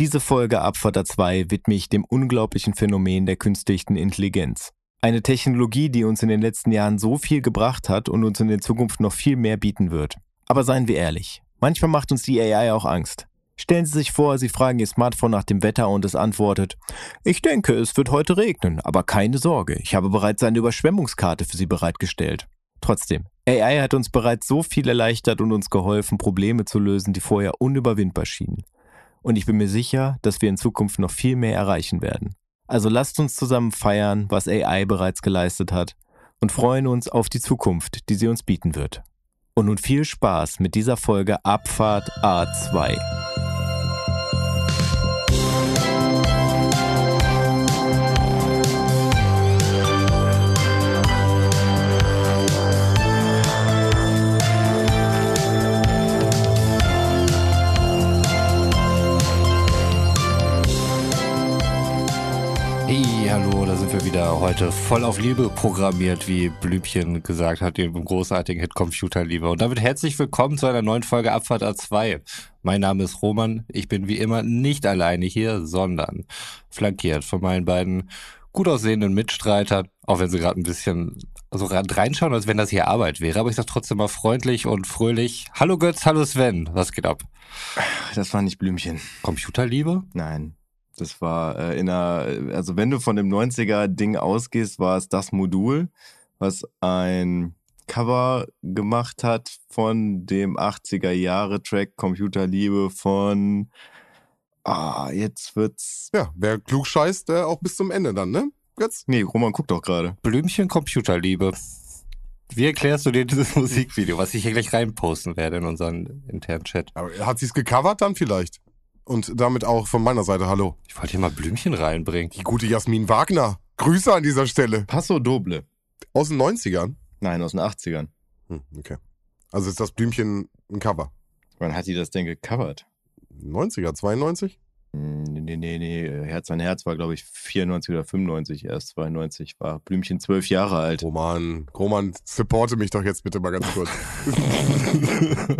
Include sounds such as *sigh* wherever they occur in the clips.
Diese Folge Abfahrt 2 widme ich dem unglaublichen Phänomen der künstlichen Intelligenz. Eine Technologie, die uns in den letzten Jahren so viel gebracht hat und uns in der Zukunft noch viel mehr bieten wird. Aber seien wir ehrlich, manchmal macht uns die AI auch Angst. Stellen Sie sich vor, Sie fragen Ihr Smartphone nach dem Wetter und es antwortet, ich denke, es wird heute regnen, aber keine Sorge, ich habe bereits eine Überschwemmungskarte für Sie bereitgestellt. Trotzdem, AI hat uns bereits so viel erleichtert und uns geholfen, Probleme zu lösen, die vorher unüberwindbar schienen. Und ich bin mir sicher, dass wir in Zukunft noch viel mehr erreichen werden. Also lasst uns zusammen feiern, was AI bereits geleistet hat und freuen uns auf die Zukunft, die sie uns bieten wird. Und nun viel Spaß mit dieser Folge Abfahrt A2. Hallo, da sind wir wieder heute voll auf Liebe programmiert, wie Blümchen gesagt hat, im großartigen Hit Computerliebe. Und damit herzlich willkommen zu einer neuen Folge Abfahrt A2. Mein Name ist Roman, ich bin wie immer nicht alleine hier, sondern flankiert von meinen beiden gut aussehenden Mitstreitern, auch wenn sie gerade ein bisschen so reinschauen, als wenn das hier Arbeit wäre. Aber ich sag trotzdem mal freundlich und fröhlich. Hallo Götz, hallo Sven, was geht ab? Das war nicht Blümchen. Computerliebe? Nein. Das war äh, in einer, also wenn du von dem 90er-Ding ausgehst, war es das Modul, was ein Cover gemacht hat von dem 80er-Jahre-Track Computerliebe von Ah, jetzt wird's. Ja, wer klug scheißt, der auch bis zum Ende dann, ne? Götz? Nee, Roman guckt doch gerade. Blümchen Computerliebe. Wie erklärst du dir dieses Musikvideo, was ich hier gleich reinposten werde in unseren internen Chat? Aber hat sie's gecovert dann vielleicht? Und damit auch von meiner Seite Hallo. Ich wollte hier mal Blümchen reinbringen. Die gute Jasmin Wagner. Grüße an dieser Stelle. Passo Doble. Aus den 90ern? Nein, aus den 80ern. Hm, okay. Also ist das Blümchen ein Cover? Wann hat die das denn gecovert? 90er, 92? Hm, Nee, nee, nee. Herz an Herz war, glaube ich, 94 oder 95, erst 92 war Blümchen zwölf Jahre alt. Roman, Roman, supporte mich doch jetzt bitte mal ganz kurz. *laughs*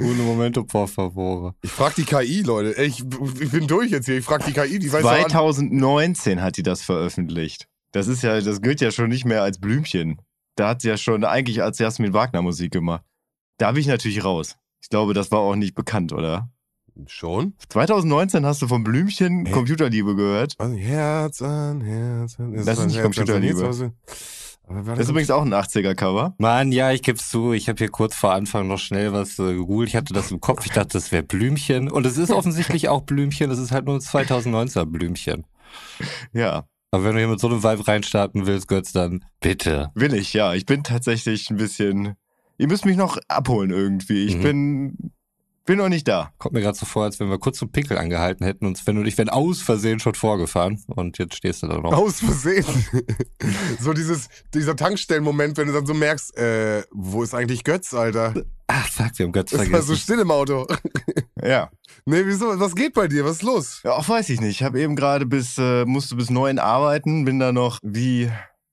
Ohne Momento, por favor. ich frag die KI, Leute. Ich, ich bin durch jetzt hier. Ich frag die KI, die weiß doch an- 2019 hat die das veröffentlicht. Das ist ja, das gilt ja schon nicht mehr als Blümchen. Da hat sie ja schon eigentlich als Jasmin Wagner Musik gemacht. Da bin ich natürlich raus. Ich glaube, das war auch nicht bekannt, oder? Schon? 2019 hast du von Blümchen Hä? Computerliebe gehört. Also Herz an Herz. an- Das ist an nicht Herz an Computerliebe. War Das ist übrigens auch ein 80er-Cover. Mann, ja, ich geb's zu. Ich habe hier kurz vor Anfang noch schnell was äh, gegoogelt. Ich hatte das im Kopf. Ich dachte, das wäre Blümchen. Und es ist offensichtlich auch Blümchen. Das ist halt nur ein 2019er Blümchen. Ja, Aber wenn du hier mit so einem Vibe reinstarten willst, Götz, dann bitte. will ich, ja. Ich bin tatsächlich ein bisschen. Ihr müsst mich noch abholen irgendwie. Ich Mhm. bin. Bin noch nicht da. Kommt mir gerade so vor, als wenn wir kurz zum Pinkel angehalten hätten und Sven und ich wären aus Versehen schon vorgefahren. Und jetzt stehst du da noch. Aus Versehen. *laughs* so dieses, dieser Tankstellenmoment, wenn du dann so merkst, äh, wo ist eigentlich Götz, Alter? Ach, fuck, wir haben Götz Es war so vergessen. still im Auto. Ja. nee, wieso? Was geht bei dir? Was ist los? Ja, auch weiß ich nicht. Ich habe eben gerade bis, äh, musste bis neun arbeiten, bin da noch wie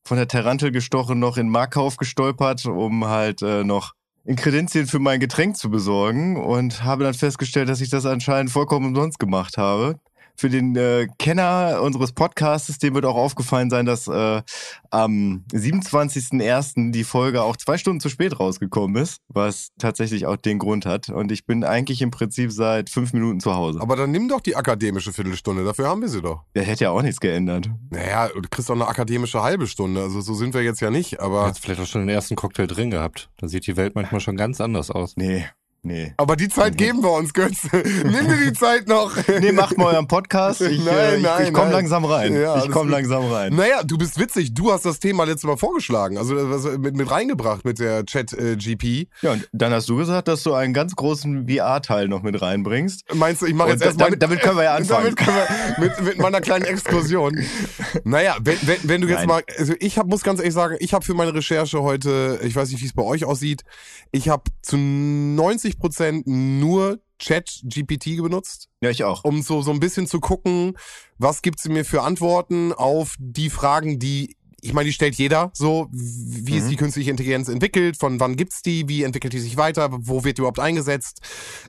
von der Tarantel gestochen, noch in Markkauf gestolpert, um halt äh, noch Inkredenzien für mein Getränk zu besorgen und habe dann festgestellt, dass ich das anscheinend vollkommen umsonst gemacht habe. Für den äh, Kenner unseres Podcasts, dem wird auch aufgefallen sein, dass äh, am 27.01. die Folge auch zwei Stunden zu spät rausgekommen ist, was tatsächlich auch den Grund hat. Und ich bin eigentlich im Prinzip seit fünf Minuten zu Hause. Aber dann nimm doch die akademische Viertelstunde, dafür haben wir sie doch. Der hätte ja auch nichts geändert. Naja, du kriegst doch eine akademische halbe Stunde, also so sind wir jetzt ja nicht, Du aber. hast vielleicht auch schon den ersten Cocktail drin gehabt. Da sieht die Welt manchmal schon ganz anders aus. Nee, nee. Aber die Zeit geben wir uns, Götz. *laughs* Nimm dir die Zeit noch. Nee, macht mal euren Podcast. Ich, *laughs* Nein, äh, ich, nein, ich komme nein. langsam rein. Ja, ich komme langsam rein. Naja, du bist witzig. Du hast das Thema letztes Mal vorgeschlagen, also äh, was, mit, mit reingebracht mit der Chat-GP. Ja, und dann hast du gesagt, dass du einen ganz großen VR-Teil noch mit reinbringst. Meinst du, ich mache jetzt da- erst mal- damit- damit können wir ja *laughs* anfangen. Damit können wir mit, mit meiner kleinen Exkursion. Naja, wenn, wenn, wenn du jetzt Nein. mal, also ich hab, muss ganz ehrlich sagen, ich habe für meine Recherche heute, ich weiß nicht, wie es bei euch aussieht, ich habe zu 90 Prozent nur Chat-GPT benutzt, Ja, ich auch. um so, so ein bisschen zu gucken, was gibt sie mir für Antworten auf die Fragen, die ich meine, die stellt jeder so, wie Mhm. ist die künstliche Intelligenz entwickelt, von wann gibt's die, wie entwickelt die sich weiter, wo wird die überhaupt eingesetzt,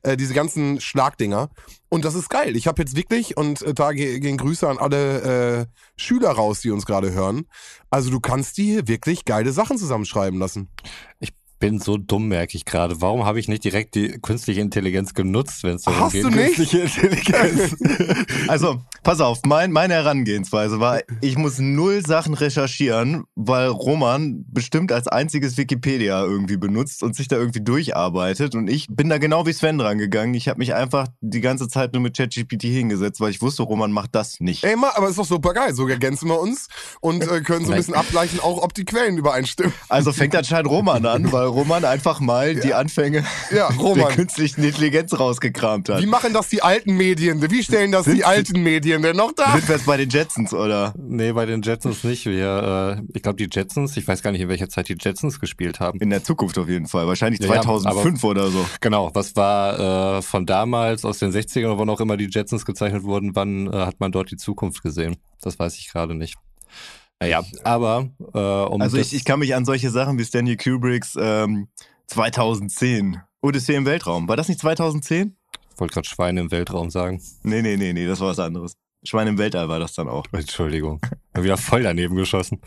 äh, diese ganzen Schlagdinger. Und das ist geil. Ich habe jetzt wirklich, und äh, da ge- gehen Grüße an alle äh, Schüler raus, die uns gerade hören. Also du kannst die hier wirklich geile Sachen zusammenschreiben lassen. Bin so dumm, merke ich gerade. Warum habe ich nicht direkt die künstliche Intelligenz genutzt, wenn es darum Hast geht? du nicht? Künstliche Intelligenz. *laughs* also, pass auf, mein, meine Herangehensweise war, ich muss null Sachen recherchieren, weil Roman bestimmt als einziges Wikipedia irgendwie benutzt und sich da irgendwie durcharbeitet. Und ich bin da genau wie Sven rangegangen. Ich habe mich einfach die ganze Zeit nur mit ChatGPT hingesetzt, weil ich wusste, Roman macht das nicht. Ey, ma, aber ist doch super geil. So ergänzen wir uns und äh, können so ein bisschen abgleichen, auch ob die Quellen übereinstimmen. Also fängt anscheinend Roman an, *laughs* weil Roman einfach mal die Anfänge Ja, *laughs* der Roman. künstlichen Intelligenz rausgekramt hat. Wie machen das die alten Medien? Wie stellen das die alten Medien denn noch da? Sind wir jetzt bei den Jetsons, oder? Nee, bei den Jetsons nicht. Wir, äh, ich glaube, die Jetsons, ich weiß gar nicht, in welcher Zeit die Jetsons gespielt haben. In der Zukunft auf jeden Fall. Wahrscheinlich Ja, ja, 2005 oder so. Genau, was war äh, von damals, aus den 60ern, oder wann auch immer die Jetsons gezeichnet wurden, wann äh, hat man dort die Zukunft gesehen? Das weiß ich gerade nicht. Naja, aber äh, um Also ich, ich kann mich an solche Sachen wie Stanley Kubricks ähm, 2010. Odyssee im Weltraum. War das nicht 2010? wollte gerade Schweine im Weltraum sagen. Nee, nee, nee, nee, das war was anderes. Schwein im Weltall war das dann auch. Entschuldigung. Wieder voll daneben geschossen.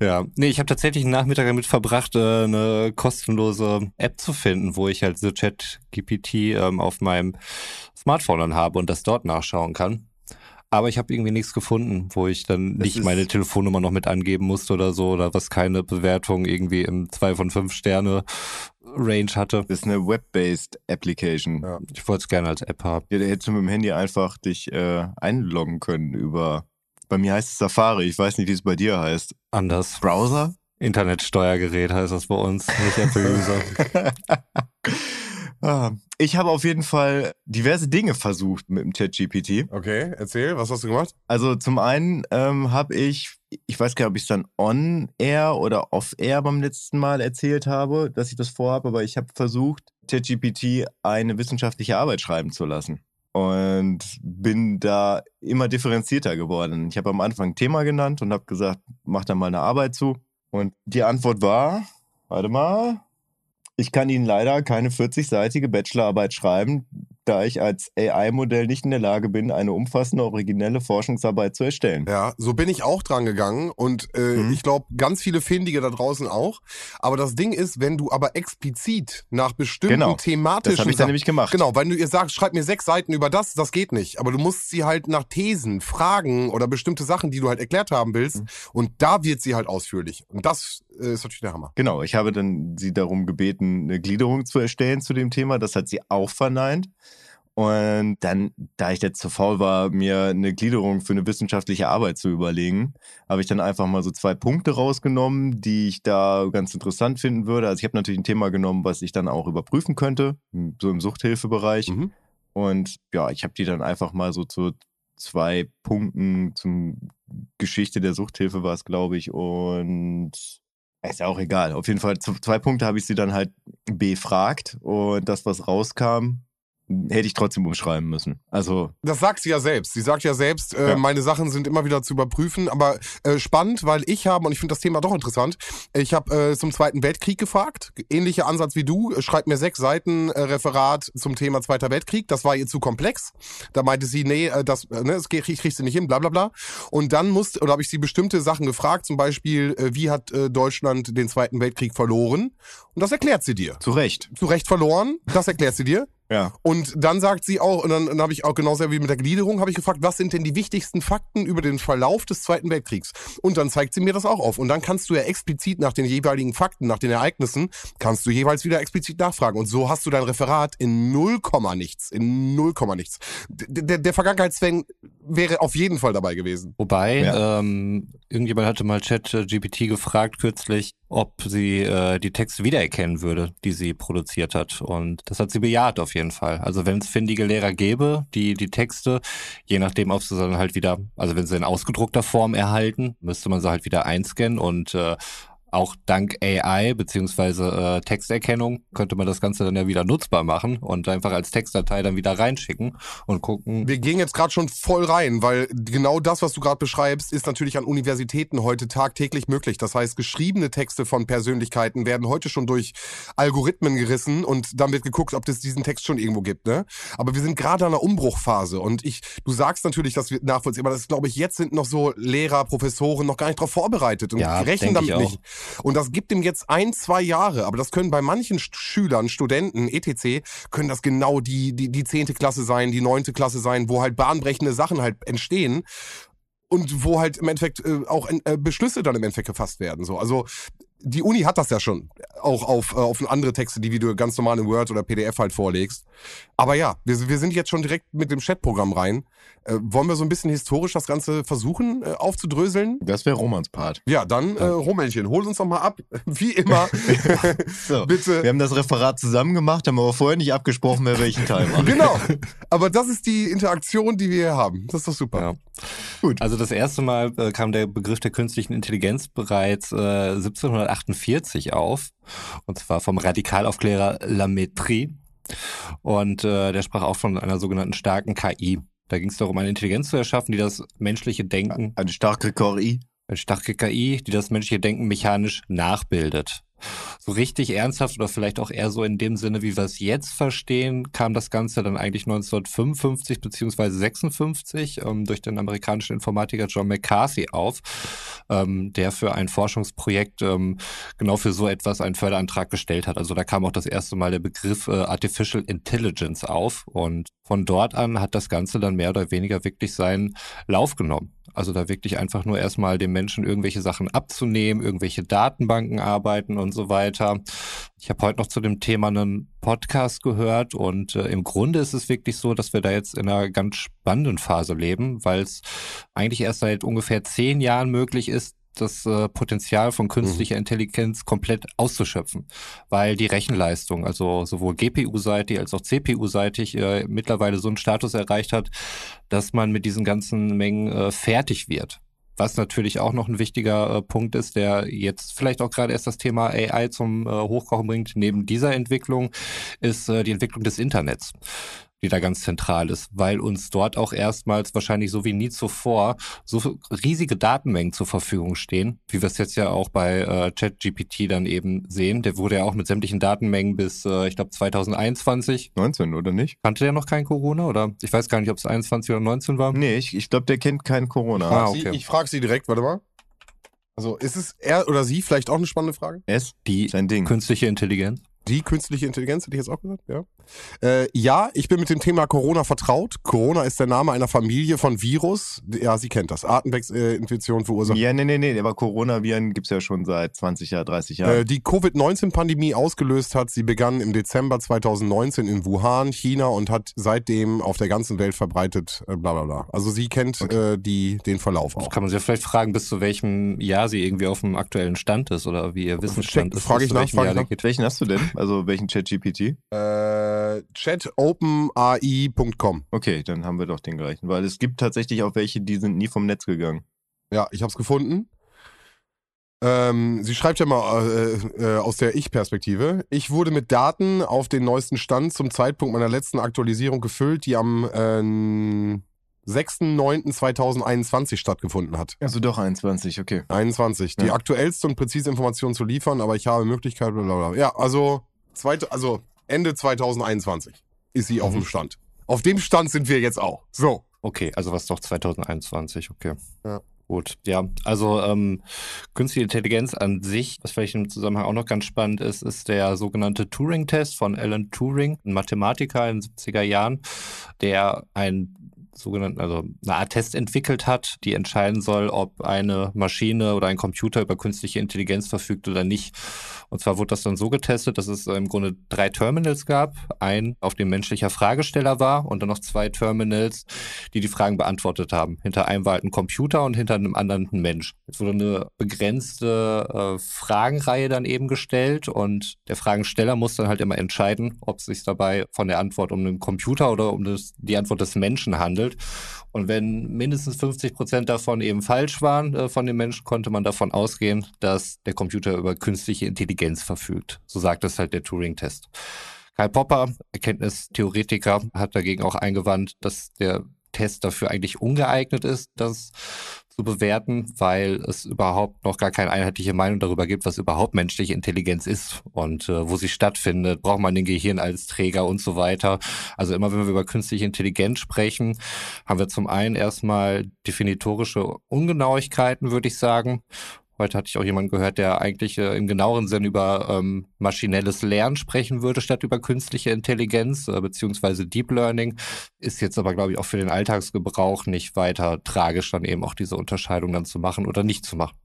Ja, nee, ich habe tatsächlich einen Nachmittag damit verbracht, äh, eine kostenlose App zu finden, wo ich halt so Chat-GPT ähm, auf meinem Smartphone dann habe und das dort nachschauen kann. Aber ich habe irgendwie nichts gefunden, wo ich dann Das nicht meine Telefonnummer noch mit angeben musste oder so, oder was keine Bewertung irgendwie im 2 von 5 Sterne Range hatte. Das ist eine Web-based Application. Ja. Ich wollte es gerne als App haben. Ja, da hättest du mit dem Handy einfach dich äh, einloggen können über. Bei mir heißt es Safari. Ich weiß nicht, wie es bei dir heißt. Anders. Browser? Internetsteuergerät heißt das bei uns, nicht Apple-User. *laughs* Ah, ich habe auf jeden Fall diverse Dinge versucht mit dem ChatGPT. Okay, erzähl, was hast du gemacht? Also zum einen ähm, habe ich, ich weiß gar nicht, ob ich es dann on-air oder off-air beim letzten Mal erzählt habe, dass ich das vorhabe, aber ich habe versucht, ChatGPT eine wissenschaftliche Arbeit schreiben zu lassen. Und bin da immer differenzierter geworden. Ich habe am Anfang ein Thema genannt und habe gesagt, mach da mal eine Arbeit zu. Und die Antwort war, warte mal, ich kann Ihnen leider keine 40-seitige Bachelorarbeit schreiben, da ich als AI-Modell nicht in der Lage bin, eine umfassende, originelle Forschungsarbeit zu erstellen. Ja, so bin ich auch dran gegangen und äh, Mhm. ich glaube, ganz viele Findige da draußen auch. Aber das Ding ist, wenn du aber explizit nach bestimmten Genau, thematischen Das habe ich dann nämlich gemacht. Genau, wenn du ihr sagst, schreib mir sechs Seiten über das, das geht nicht. Aber du musst sie halt nach Thesen, Fragen oder bestimmte Sachen, die du halt erklärt haben willst. Mhm. Und da wird sie halt ausführlich. Und das ist natürlich der Hammer. Genau, ich habe dann sie darum gebeten, eine Gliederung zu erstellen zu dem Thema. Das hat sie auch verneint. Und dann, da ich jetzt zu faul war, mir eine Gliederung für eine wissenschaftliche Arbeit zu überlegen, habe ich dann einfach mal so zwei Punkte rausgenommen, die ich da ganz interessant finden würde. Also ich habe natürlich ein Thema genommen, was ich dann auch überprüfen könnte, so im Suchthilfebereich. Mhm. Und ja, ich habe die dann einfach mal so zu zwei Punkten zum Geschichte der Suchthilfe war es, glaube ich. Und ist ja auch egal. Auf jeden Fall, zwei Punkte habe ich sie dann halt befragt. Und das, was rauskam, hätte ich trotzdem umschreiben müssen. Also, Das sagt sie ja selbst. Sie sagt ja selbst, äh, Ja. meine Sachen sind immer wieder zu überprüfen. Aber äh, spannend, weil ich habe, und ich finde das Thema doch interessant, ich habe äh, zum Zweiten Weltkrieg gefragt. Ähnlicher Ansatz wie du. Äh, Schreib mir sechs Seiten äh, Referat zum Thema Zweiter Weltkrieg. Das war ihr zu komplex. Da meinte sie, nee, äh, das, äh, ne, das krieg, kriegst du nicht hin, bla bla bla. Und dann musste, oder habe ich sie bestimmte Sachen gefragt, zum Beispiel, äh, wie hat äh, Deutschland den Zweiten Weltkrieg verloren? Und das erklärt sie dir. zu Recht. Zu Recht verloren, das erklärt sie dir. Ja. Und dann sagt sie auch, und dann, dann habe ich auch genauso wie mit der Gliederung, habe ich gefragt, was sind denn die wichtigsten Fakten über den Verlauf des Zweiten Weltkriegs? Und dann zeigt sie mir das auch auf. Und dann kannst du ja explizit nach den jeweiligen Fakten, nach den Ereignissen, kannst du jeweils wieder explizit nachfragen. Und so hast du dein Referat in 0, nichts, in 0, nichts. Der, der, der Vergangenheitszwang wäre auf jeden Fall dabei gewesen. Wobei, Ja. ähm, irgendjemand hatte mal Chat-GPT gefragt kürzlich, ob sie äh, die Texte wiedererkennen würde, die sie produziert hat. Und das hat sie bejaht auf jeden Fall. Also wenn es findige Lehrer gäbe, die die Texte, je nachdem, ob sie dann halt wieder, also wenn sie in ausgedruckter Form erhalten, müsste man sie halt wieder einscannen und äh, auch dank AI beziehungsweise äh, Texterkennung könnte man das Ganze dann ja wieder nutzbar machen und einfach als Textdatei dann wieder reinschicken und gucken. Wir gehen jetzt gerade schon voll rein, weil genau das, was du gerade beschreibst, ist natürlich an Universitäten heute tagtäglich möglich. Das heißt, geschriebene Texte von Persönlichkeiten werden heute schon durch Algorithmen gerissen und dann wird geguckt, ob es diesen Text schon irgendwo gibt. Ne? Aber wir sind gerade an einer Umbruchphase und ich, du sagst natürlich, dass wir nachvollziehen, aber das glaube ich, jetzt sind noch so Lehrer, Professoren noch gar nicht darauf vorbereitet und Ja, rechnen damit nicht. Und das gibt ihm jetzt ein, zwei Jahre, aber das können bei manchen Sch- Schülern, Studenten, etc., können das genau die, die, die zehnte Klasse sein, die neunte Klasse sein, wo halt bahnbrechende Sachen halt entstehen und wo halt im Endeffekt äh, auch äh, Beschlüsse dann im Endeffekt gefasst werden. So, also die Uni hat das ja schon, auch auf, äh, auf andere Texte, die wie du ganz normal in Word oder PDF halt vorlegst. Aber ja, wir, wir sind jetzt schon direkt mit dem Chatprogramm rein. Äh, wollen wir so ein bisschen historisch das Ganze versuchen äh, aufzudröseln? Das wäre Romans Part. Ja, dann äh, Rummelchen, hol uns doch mal ab. *laughs* Wie immer, *laughs* So, bitte. wir haben das Referat zusammen gemacht, haben aber vorher nicht abgesprochen, wer welchen Teil macht. Genau. *laughs* Aber das ist die Interaktion, die wir hier haben. Das ist doch super. Ja. Gut. Also das erste Mal äh, kam der Begriff der künstlichen Intelligenz bereits äh, 1748 auf, und zwar vom Radikalaufklärer Lametrie. Und äh, der sprach auch von einer sogenannten starken KI. Da ging es darum, eine Intelligenz zu erschaffen, die das menschliche Denken, Eine starke KI. eine starke KI, die das menschliche Denken mechanisch nachbildet. So richtig ernsthaft oder vielleicht auch eher so in dem Sinne, wie wir es jetzt verstehen, kam das Ganze dann eigentlich 1955 beziehungsweise 56 ähm, durch den amerikanischen Informatiker John McCarthy auf, ähm, der für ein Forschungsprojekt ähm, genau für so etwas einen Förderantrag gestellt hat. Also da kam auch das erste Mal der Begriff äh, Artificial Intelligence auf und von dort an hat das Ganze dann mehr oder weniger wirklich seinen Lauf genommen. Also da wirklich einfach nur erstmal dem Menschen irgendwelche Sachen abzunehmen, irgendwelche Datenbanken arbeiten und so weiter. Ich habe heute noch zu dem Thema einen Podcast gehört und äh, im Grunde ist es wirklich so, dass wir da jetzt in einer ganz spannenden Phase leben, weil es eigentlich erst seit ungefähr zehn Jahren möglich ist, das äh, Potenzial von künstlicher Intelligenz komplett auszuschöpfen, weil die Rechenleistung, also sowohl GPU-seitig als auch CPU-seitig, äh, mittlerweile so einen Status erreicht hat, dass man mit diesen ganzen Mengen äh, fertig wird. Was natürlich auch noch ein wichtiger äh, Punkt ist, der jetzt vielleicht auch gerade erst das Thema AI zum äh, Hochkochen bringt, neben dieser Entwicklung, ist äh, die Entwicklung des Internets die da ganz zentral ist, weil uns dort auch erstmals wahrscheinlich so wie nie zuvor so riesige Datenmengen zur Verfügung stehen, wie wir es jetzt ja auch bei äh, ChatGPT dann eben sehen. Der wurde ja auch mit sämtlichen Datenmengen bis, äh, ich glaube, 2021. 19, oder nicht? Kannte der noch kein Corona oder ich weiß gar nicht, ob es 21 oder 19 war. Nee, ich, ich glaube, der kennt kein Corona. Ah, okay. ich frage Sie direkt, warte mal. Also ist es er oder sie vielleicht auch eine spannende Frage? S, Die sein Ding. künstliche Intelligenz. Die künstliche Intelligenz, hätte ich jetzt auch gesagt, ja. Äh, ja, ich bin mit dem Thema Corona vertraut. Corona ist der Name einer Familie von Virus. Ja, sie kennt das. Atemwegsinfektion verursacht. Ja, nee, nee, nee, aber Coronaviren gibt's ja schon seit 20 Jahren, 30 Jahren. Äh, die Covid-19-Pandemie ausgelöst hat. Sie begann im Dezember 2019 in Wuhan, China und hat seitdem auf der ganzen Welt verbreitet, äh, bla bla bla. Also sie kennt äh, die, den Verlauf auch. Kann man sich ja vielleicht fragen, bis zu welchem Jahr sie irgendwie auf dem aktuellen Stand ist oder wie ihr Wissensstand Check- ist. frage ich nach, frage nach. welchen hast du denn? Also welchen ChatGPT? Äh, chatopenai.com. Okay, dann haben wir doch den gleichen, weil es gibt tatsächlich auch welche, die sind nie vom Netz gegangen. Ja, ich habe es gefunden. Ähm, sie schreibt ja mal äh, äh, aus der Ich-Perspektive. Ich wurde mit Daten auf den neuesten Stand zum Zeitpunkt meiner letzten Aktualisierung gefüllt, die am äh, 6.9.2021 stattgefunden hat. Also doch 21, okay. 21. Die Ja. aktuellste und präzise Information zu liefern, aber ich habe Möglichkeit, blablabla. Ja, also, zweit, also Ende 2021 ist sie auf Mhm. dem Stand. Auf dem Stand sind wir jetzt auch. So. Okay, also was doch 2021, okay. Ja. Gut, ja. Also ähm, künstliche Intelligenz an sich, was vielleicht im Zusammenhang auch noch ganz spannend ist, ist der sogenannte Turing-Test von Alan Turing, ein Mathematiker in den 70er Jahren, der ein sogenannten, also eine Art Test entwickelt hat, die entscheiden soll, ob eine Maschine oder ein Computer über künstliche Intelligenz verfügt oder nicht. Und zwar wurde das dann so getestet, dass es im Grunde drei Terminals gab. Ein, auf dem menschlicher Fragesteller war und dann noch zwei Terminals, die die Fragen beantwortet haben. Hinter einem war halt ein Computer und hinter einem anderen ein Mensch. Jetzt wurde eine begrenzte äh, Fragenreihe dann eben gestellt und der Fragensteller muss dann halt immer entscheiden, ob es sich dabei von der Antwort um einen Computer oder um das, die Antwort des Menschen handelt. Und wenn mindestens 50 Prozent davon eben falsch waren äh, von den Menschen, konnte man davon ausgehen, dass der Computer über künstliche Intelligenz verfügt. So sagt es halt der Turing-Test. Karl Popper, Erkenntnistheoretiker, hat dagegen auch eingewandt, dass der Test dafür eigentlich ungeeignet ist, das zu bewerten, weil es überhaupt noch gar keine einheitliche Meinung darüber gibt, was überhaupt menschliche Intelligenz ist und äh, wo sie stattfindet. Braucht man den Gehirn als Träger und so weiter. Also immer wenn wir über künstliche Intelligenz sprechen, haben wir zum einen erstmal definitorische Ungenauigkeiten, würde ich sagen. Heute hatte ich auch jemanden gehört, der eigentlich äh, im genaueren Sinn über ähm, maschinelles Lernen sprechen würde, statt über künstliche Intelligenz äh, beziehungsweise Deep Learning. Ist jetzt aber, glaube ich, auch für den Alltagsgebrauch nicht weiter tragisch, dann eben auch diese Unterscheidung dann zu machen oder nicht zu machen.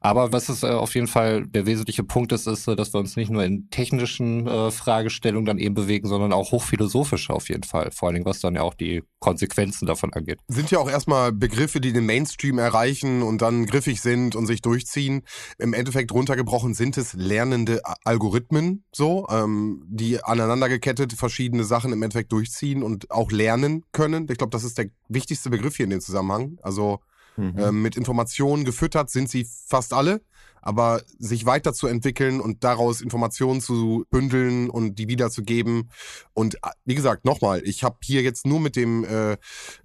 Aber was ist äh, auf jeden Fall der wesentliche Punkt ist, ist, äh, dass wir uns nicht nur in technischen äh, Fragestellungen dann eben bewegen, sondern auch hochphilosophisch auf jeden Fall. Vor allen Dingen, was dann ja auch die Konsequenzen davon angeht. Sind ja auch erstmal Begriffe, die den Mainstream erreichen und dann griffig sind und sich durchziehen. Im Endeffekt runtergebrochen sind es lernende Algorithmen, so, ähm, die aneinandergekettet verschiedene Sachen im Endeffekt durchziehen und auch lernen können. Ich glaube, das ist der wichtigste Begriff hier in dem Zusammenhang. Also Mhm. Ähm, mit Informationen gefüttert sind sie fast alle, aber sich weiterzuentwickeln und daraus Informationen zu bündeln und die wiederzugeben. Und äh, wie gesagt, nochmal, ich habe hier jetzt nur mit dem äh,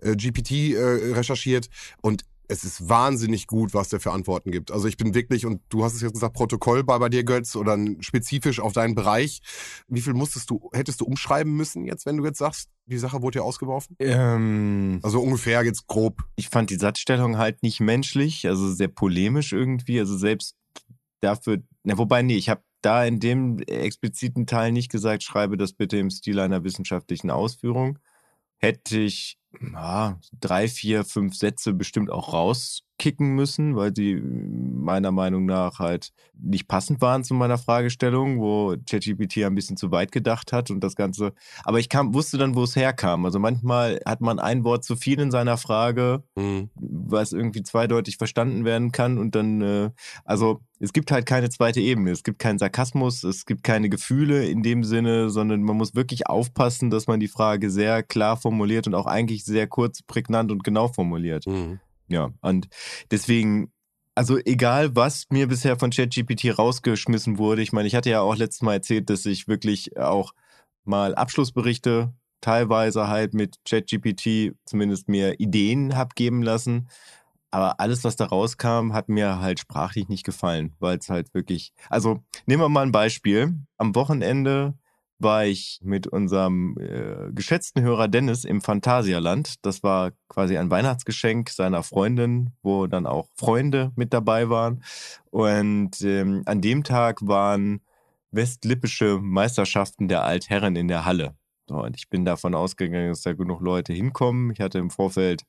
äh GPT äh, recherchiert und es ist wahnsinnig gut, was der für Antworten gibt. Also ich bin wirklich, und du hast es jetzt gesagt, Protokoll bei, bei dir, Götz, oder spezifisch auf deinen Bereich. Wie viel musstest du, hättest du umschreiben müssen jetzt, wenn du jetzt sagst, die Sache wurde ja ausgeworfen? Ähm, also ungefähr jetzt grob. Ich fand die Satzstellung halt nicht menschlich, also sehr polemisch irgendwie. Also selbst dafür, na wobei, nee, ich habe da in dem expliziten Teil nicht gesagt, schreibe das bitte im Stil einer wissenschaftlichen Ausführung. Hätte ich ja, drei, vier, fünf Sätze bestimmt auch rauskicken müssen, weil die meiner Meinung nach halt nicht passend waren zu meiner Fragestellung, wo ChatGPT ein bisschen zu weit gedacht hat und das Ganze. Aber ich kam, wusste dann, wo es herkam. Also manchmal hat man ein Wort zu viel in seiner Frage, mhm. was irgendwie zweideutig verstanden werden kann und dann, äh, also es gibt halt keine zweite Ebene. Es gibt keinen Sarkasmus, es gibt keine Gefühle in dem Sinne, sondern man muss wirklich aufpassen, dass man die Frage sehr klar formuliert und auch eigentlich sehr kurz, prägnant und genau formuliert. Mhm. Ja, und deswegen, also egal, was mir bisher von ChatGPT rausgeschmissen wurde, ich meine, ich hatte ja auch letztes Mal erzählt, dass ich wirklich auch mal Abschlussberichte teilweise halt mit ChatGPT zumindest mir Ideen hab geben lassen. Aber alles, was da rauskam, hat mir halt sprachlich nicht gefallen, weil es halt wirklich. Also nehmen wir mal ein Beispiel. Am Wochenende war ich mit unserem äh, geschätzten Hörer Dennis im Phantasialand. Das war quasi ein Weihnachtsgeschenk seiner Freundin, wo dann auch Freunde mit dabei waren. Und ähm, an dem Tag waren westlippische Meisterschaften der Altherren in der Halle. So, und ich bin davon ausgegangen, dass da genug Leute hinkommen. Ich hatte im Vorfeld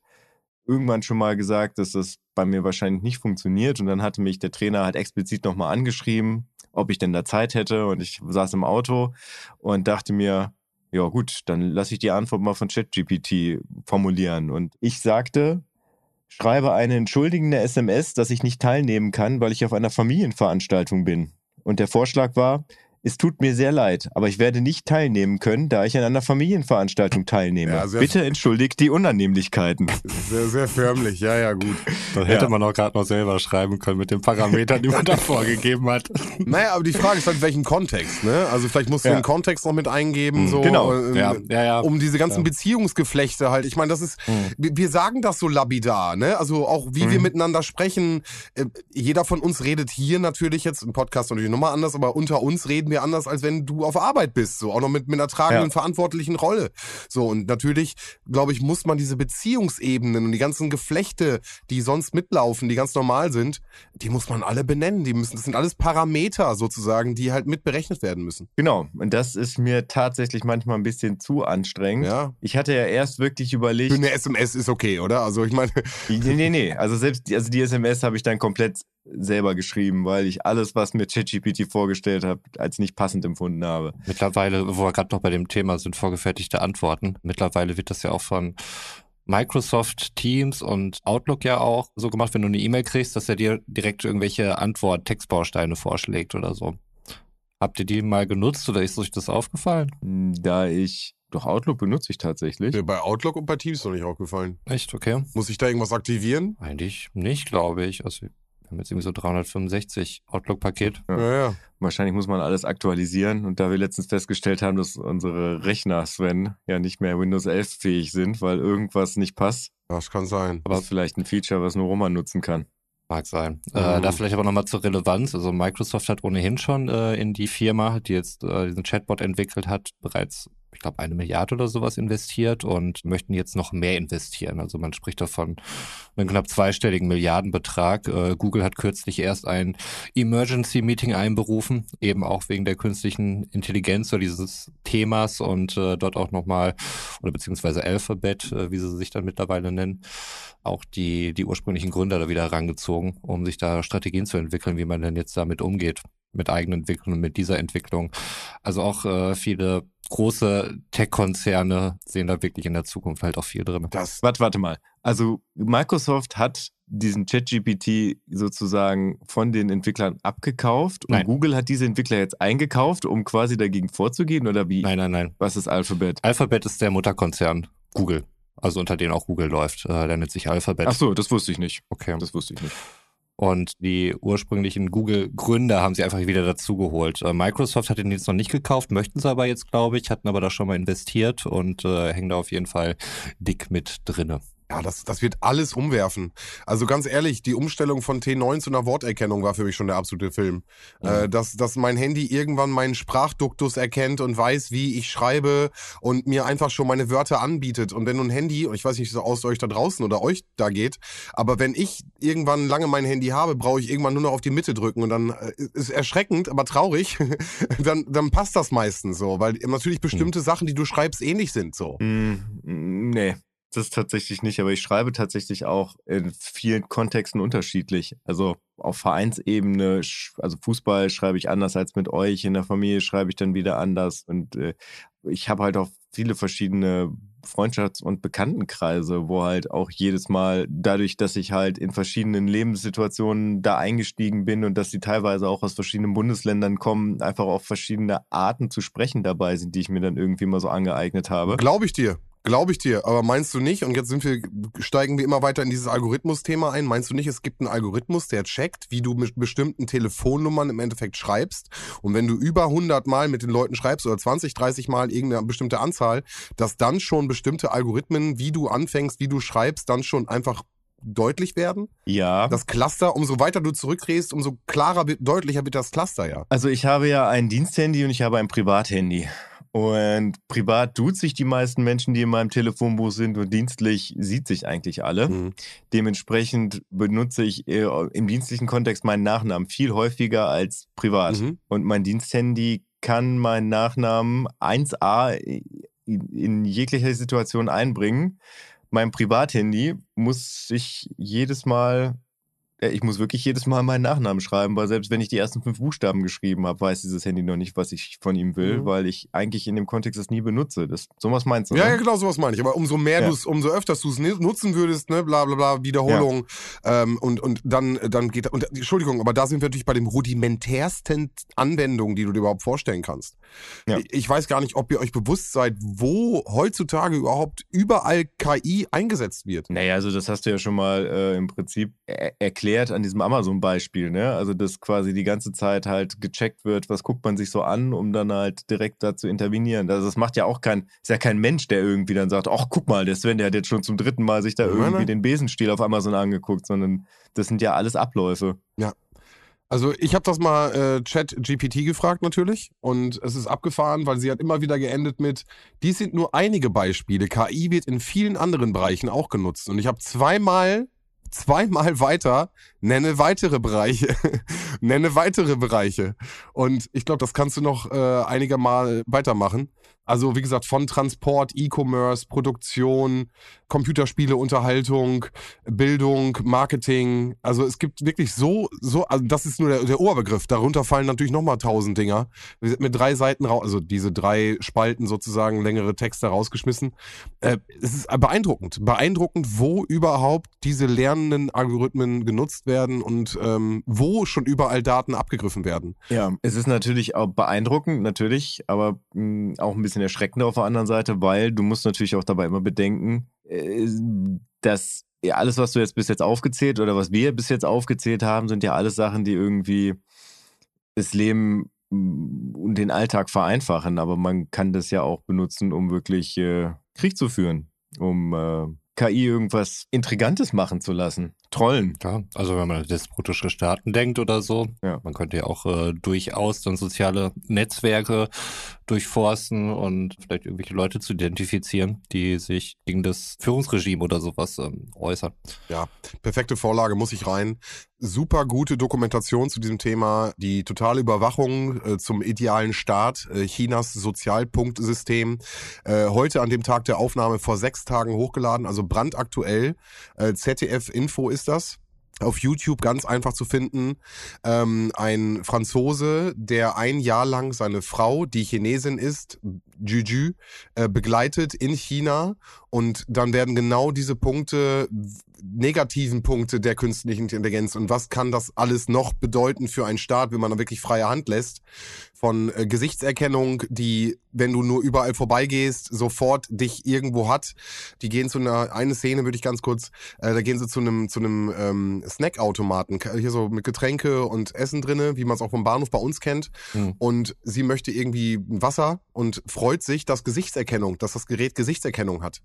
irgendwann schon mal gesagt, dass das bei mir wahrscheinlich nicht funktioniert. Und dann hatte mich der Trainer halt explizit nochmal angeschrieben, ob ich denn da Zeit hätte. Und ich saß im Auto und dachte mir, ja gut, dann lasse ich die Antwort mal von ChatGPT formulieren. Und ich sagte, schreibe eine entschuldigende SMS, dass ich nicht teilnehmen kann, weil ich auf einer Familienveranstaltung bin. Und der Vorschlag war, es tut mir sehr leid, aber ich werde nicht teilnehmen können, da ich an einer Familienveranstaltung teilnehme. Ja, Bitte entschuldigt die Unannehmlichkeiten. Sehr, sehr förmlich, ja, ja, gut. *laughs* Das hätte ja. man auch gerade noch selber schreiben können mit den Parametern, die man da *laughs* vorgegeben hat. Naja, aber die Frage ist halt, welchen Kontext, ne? Also vielleicht musst du ja. den Kontext noch mit eingeben, mhm. so. Genau. Ähm, ja. Ja, ja. Um diese ganzen Beziehungsgeflechte halt. Ich meine, das ist, mhm. wir sagen das so labidar, ne? Also auch wie mhm. wir miteinander sprechen. Äh, jeder von uns redet hier natürlich jetzt, im Podcast natürlich nochmal anders, aber unter uns reden wir anders, als wenn du auf Arbeit bist, so auch noch mit, mit einer tragenden, ja. verantwortlichen Rolle. So und natürlich, glaube ich, muss man diese Beziehungsebenen und die ganzen Geflechte, die sonst mitlaufen, die ganz normal sind, die muss man alle benennen. Die müssen, das sind alles Parameter sozusagen, die halt mit berechnet werden müssen. Genau. Und das ist mir tatsächlich manchmal ein bisschen zu anstrengend. Ja. Ich hatte ja erst wirklich überlegt. Für eine SMS ist okay, oder? Also ich meine. *laughs* Nee, nee, nee. Also selbst also die SMS habe ich dann komplett selber geschrieben, weil ich alles, was mir ChatGPT vorgestellt habe, als nicht passend empfunden habe. Mittlerweile, wo wir gerade noch bei dem Thema sind, vorgefertigte Antworten. Mittlerweile wird das ja auch von Microsoft Teams und Outlook ja auch so gemacht, wenn du eine E-Mail kriegst, dass er dir direkt irgendwelche Antwort-Textbausteine vorschlägt oder so. Habt ihr die mal genutzt oder ist euch das aufgefallen? Da ich Doch, Outlook benutze ich tatsächlich. Bei Outlook und bei Teams noch nicht aufgefallen. Echt, okay. Muss ich da irgendwas aktivieren? Eigentlich nicht, glaube ich. Also wir haben jetzt irgendwie so 365 Outlook-Paket. Ja. Ja, ja. Wahrscheinlich muss man alles aktualisieren. Und da wir letztens festgestellt haben, dass unsere Rechner, Sven, ja nicht mehr Windows 11 fähig sind, weil irgendwas nicht passt, Das kann sein. aber das ist vielleicht ein Feature, was nur Roman nutzen kann. Mag sein. Äh, Mhm. da vielleicht aber nochmal zur Relevanz. Also Microsoft hat ohnehin schon äh, in die Firma, die jetzt äh, diesen Chatbot entwickelt hat, bereits, ich glaube, eine Milliarde oder sowas investiert und möchten jetzt noch mehr investieren. Also man spricht davon einem knapp zweistelligen Milliardenbetrag. Äh, Google hat kürzlich erst ein Emergency Meeting einberufen, eben auch wegen der künstlichen Intelligenz oder dieses Themas und äh, dort auch nochmal, oder beziehungsweise Alphabet, äh, wie sie sich dann mittlerweile nennen, auch die, die ursprünglichen Gründer da wieder herangezogen, um sich da Strategien zu entwickeln, wie man denn jetzt damit umgeht, mit eigenen Entwicklungen, mit dieser Entwicklung. Also auch äh, viele große Tech-Konzerne sehen da wirklich in der Zukunft halt auch viel drin. Das, Warte, warte mal. Also Microsoft hat diesen ChatGPT sozusagen von den Entwicklern abgekauft und Nein. Google hat diese Entwickler jetzt eingekauft, um quasi dagegen vorzugehen oder wie? Nein, nein, nein. Was ist Alphabet? Alphabet ist der Mutterkonzern Google. Also unter denen auch Google läuft. Äh, der nennt sich Alphabet. Ach so, das wusste ich nicht. Okay. Das wusste ich nicht. Und die ursprünglichen Google-Gründer haben sie einfach wieder dazugeholt. Äh, Microsoft hat den jetzt noch nicht gekauft, möchten sie aber jetzt, glaube ich, hatten aber da schon mal investiert und äh, hängen da auf jeden Fall dick mit drinne. Ja, das, das wird alles umwerfen. Also ganz ehrlich, die Umstellung von T9 zu einer Worterkennung war für mich schon der absolute Film. Ja. Äh, dass, dass mein Handy irgendwann meinen Sprachduktus erkennt und weiß, wie ich schreibe und mir einfach schon meine Wörter anbietet. Und wenn ein Handy, und ich weiß nicht, es aus euch da draußen oder euch da geht, aber wenn ich irgendwann lange mein Handy habe, brauche ich irgendwann nur noch auf die Mitte drücken und dann äh, ist erschreckend, aber traurig, *laughs* dann, dann passt das meistens so, weil natürlich bestimmte Sachen, die du schreibst, ähnlich sind so. Mm, nee, das tatsächlich nicht, aber ich schreibe tatsächlich auch in vielen Kontexten unterschiedlich. Also auf Vereinsebene, also Fußball schreibe ich anders als mit euch, in der Familie schreibe ich dann wieder anders und äh, ich habe halt auch viele verschiedene Freundschafts- und Bekanntenkreise, wo halt auch jedes Mal dadurch, dass ich halt in verschiedenen Lebenssituationen da eingestiegen bin und dass sie teilweise auch aus verschiedenen Bundesländern kommen, einfach auf verschiedene Arten zu sprechen dabei sind, die ich mir dann irgendwie mal so angeeignet habe. Glaube ich dir. Glaube ich dir, aber meinst du nicht, und jetzt sind wir, steigen wir immer weiter in dieses Algorithmus-Thema ein, meinst du nicht, es gibt einen Algorithmus, der checkt, wie du mit bestimmten Telefonnummern im Endeffekt schreibst und wenn du über 100 Mal mit den Leuten schreibst oder 20, 30 Mal irgendeine bestimmte Anzahl, dass dann schon bestimmte Algorithmen, wie du anfängst, wie du schreibst, dann schon einfach deutlich werden? Ja. Das Cluster, umso weiter du zurückdrehst, umso klarer, wird- deutlicher wird das Cluster ja. Also ich habe ja ein Diensthandy und ich habe ein Privathandy. Und privat tut sich die meisten Menschen, die in meinem Telefonbuch sind und dienstlich sieht sich eigentlich alle. Mhm. Dementsprechend benutze ich äh, im dienstlichen Kontext meinen Nachnamen viel häufiger als privat. Mhm. Und mein Diensthandy kann meinen Nachnamen 1a in, jeglicher Situation einbringen. Mein Privathandy muss ich jedes Mal, ich muss wirklich jedes Mal meinen Nachnamen schreiben, weil selbst wenn ich die ersten fünf Buchstaben geschrieben habe, weiß dieses Handy noch nicht, was ich von ihm will, Mhm. weil ich eigentlich in dem Kontext das nie benutze. Das, sowas meinst du? Ja, ne? ja, genau sowas meine ich. Aber umso mehr Ja. du es, umso öfters du es nutzen würdest, ne, bla bla bla, Wiederholung. Ähm, und, und dann, dann geht und Entschuldigung, aber da sind wir natürlich bei den rudimentärsten Anwendungen, die du dir überhaupt vorstellen kannst. Ja. Ich, weiß gar nicht, ob ihr euch bewusst seid, wo heutzutage überhaupt überall KI eingesetzt wird. Naja, also das hast du ja schon mal äh, im Prinzip er erklärt an diesem Amazon-Beispiel, ne? Also dass quasi die ganze Zeit halt gecheckt wird, was guckt man sich so an, um dann halt direkt da zu intervenieren. Also das macht ja auch kein, ist ja kein Mensch, der irgendwie dann sagt, ach guck mal, der Sven, der hat jetzt schon zum dritten Mal sich da Nein, irgendwie nein. den Besenstiel auf Amazon angeguckt, sondern das sind ja alles Abläufe. Also ich habe das mal äh, Chat GPT gefragt natürlich und es ist abgefahren, weil sie hat immer wieder geendet mit, dies sind nur einige Beispiele. KI wird in vielen anderen Bereichen auch genutzt. Und ich habe zweimal, zweimal weiter, nenne weitere Bereiche, *laughs* nenne weitere Bereiche. Und ich glaube, das kannst du noch äh, einiger Mal weitermachen. Also wie gesagt, von Transport, E-Commerce, Produktion, Computerspiele, Unterhaltung, Bildung, Marketing. Also es gibt wirklich so, so, also das ist nur der, der Oberbegriff. Darunter fallen natürlich nochmal tausend Dinger. Wir sind mit drei Seiten raus, also diese drei Spalten sozusagen, längere Texte rausgeschmissen. Äh, es ist beeindruckend. Beeindruckend, wo überhaupt diese lernenden Algorithmen genutzt werden und ähm, wo schon überall Daten abgegriffen werden. Ja, es ist natürlich auch beeindruckend, natürlich, aber mh, auch ein bisschen erschreckend auf der anderen Seite, weil du musst natürlich auch dabei immer bedenken, äh, dass alles, was du jetzt bis jetzt aufgezählt oder was wir bis jetzt aufgezählt haben, sind ja alles Sachen, die irgendwie das Leben und den Alltag vereinfachen. Aber man kann das ja auch benutzen, um wirklich äh, Krieg zu führen, um äh, KI irgendwas Intrigantes machen zu lassen. Trollen. Ja, also wenn man an despotische Staaten denkt oder so, Ja. man könnte ja auch äh, durchaus dann soziale Netzwerke durchforsten und vielleicht irgendwelche Leute zu identifizieren, die sich gegen das Führungsregime oder sowas ähm, äußern. Ja, perfekte Vorlage, muss ich rein. Super gute Dokumentation zu diesem Thema. Die totale Überwachung äh, zum idealen Staat, äh, Chinas Sozialpunktsystem. Äh, heute an dem Tag der Aufnahme vor sechs Tagen hochgeladen, also brandaktuell. Äh, ZDF Info ist das. Auf YouTube ganz einfach zu finden. Ähm, ein Franzose, der ein Jahr lang seine Frau, die Chinesin ist, Juju, äh, begleitet in China und dann werden genau diese Punkte, negativen Punkte der künstlichen Intelligenz und was kann das alles noch bedeuten für einen Staat, wenn man da wirklich freie Hand lässt, von äh, Gesichtserkennung, die, wenn du nur überall vorbeigehst, sofort dich irgendwo hat. Die gehen zu einer, eine Szene würde ich ganz kurz, äh, da gehen sie zu einem, zu einem ähm, Snackautomaten, hier so mit Getränke und Essen drinne, wie man es auch vom Bahnhof bei uns kennt. Mhm. Und sie möchte irgendwie Wasser und freut sich, dass Gesichtserkennung, dass das Gerät Gesichtserkennung hat.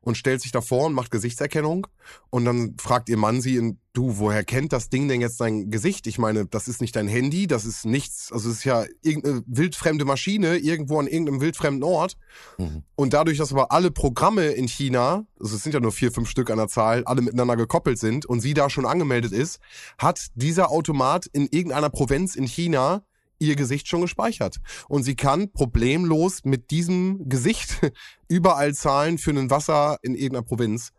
Und stellt sich davor und macht Gesichtserkennung. Und dann fragt ihr Mann sie, du, woher kennt das Ding denn jetzt dein Gesicht? Ich meine, das ist nicht dein Handy, das ist nichts, also es ist ja irgendeine wildfremde Maschine, irgendwo an irgendeinem wildfremden Ort. Mhm. Und dadurch, dass aber alle Programme in China, also es sind ja nur vier, fünf Stück an der Zahl, alle miteinander gekoppelt sind und sie da schon angemeldet ist, hat dieser Automat in irgendeiner Provinz in China ihr Gesicht schon gespeichert. Und sie kann problemlos mit diesem Gesicht *laughs* überall zahlen für ein Wasser in irgendeiner Provinz.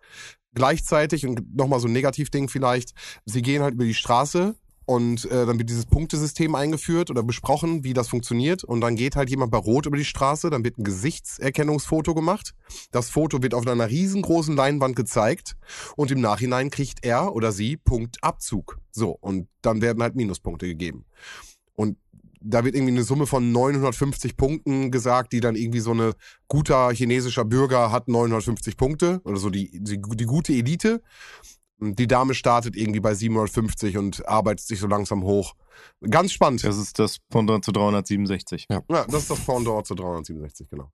Gleichzeitig, und nochmal so ein Negativding vielleicht, sie gehen halt über die Straße und äh, dann wird dieses Punktesystem eingeführt oder besprochen, wie das funktioniert. Und dann geht halt jemand bei Rot über die Straße, dann wird ein Gesichtserkennungsfoto gemacht. Das Foto wird auf einer riesengroßen Leinwand gezeigt und im Nachhinein kriegt er oder sie Punktabzug. So, und dann werden halt Minuspunkte gegeben. Und da wird irgendwie eine Summe von 950 Punkten gesagt, die dann irgendwie so eine guter chinesischer Bürger hat 950 Punkte oder so die, die, die gute Elite. Und Die Dame startet irgendwie bei 750 und arbeitet sich so langsam hoch. Ganz spannend. Das ist das Pendant zu 367. Ja, das ist das Pendant zu 367, genau.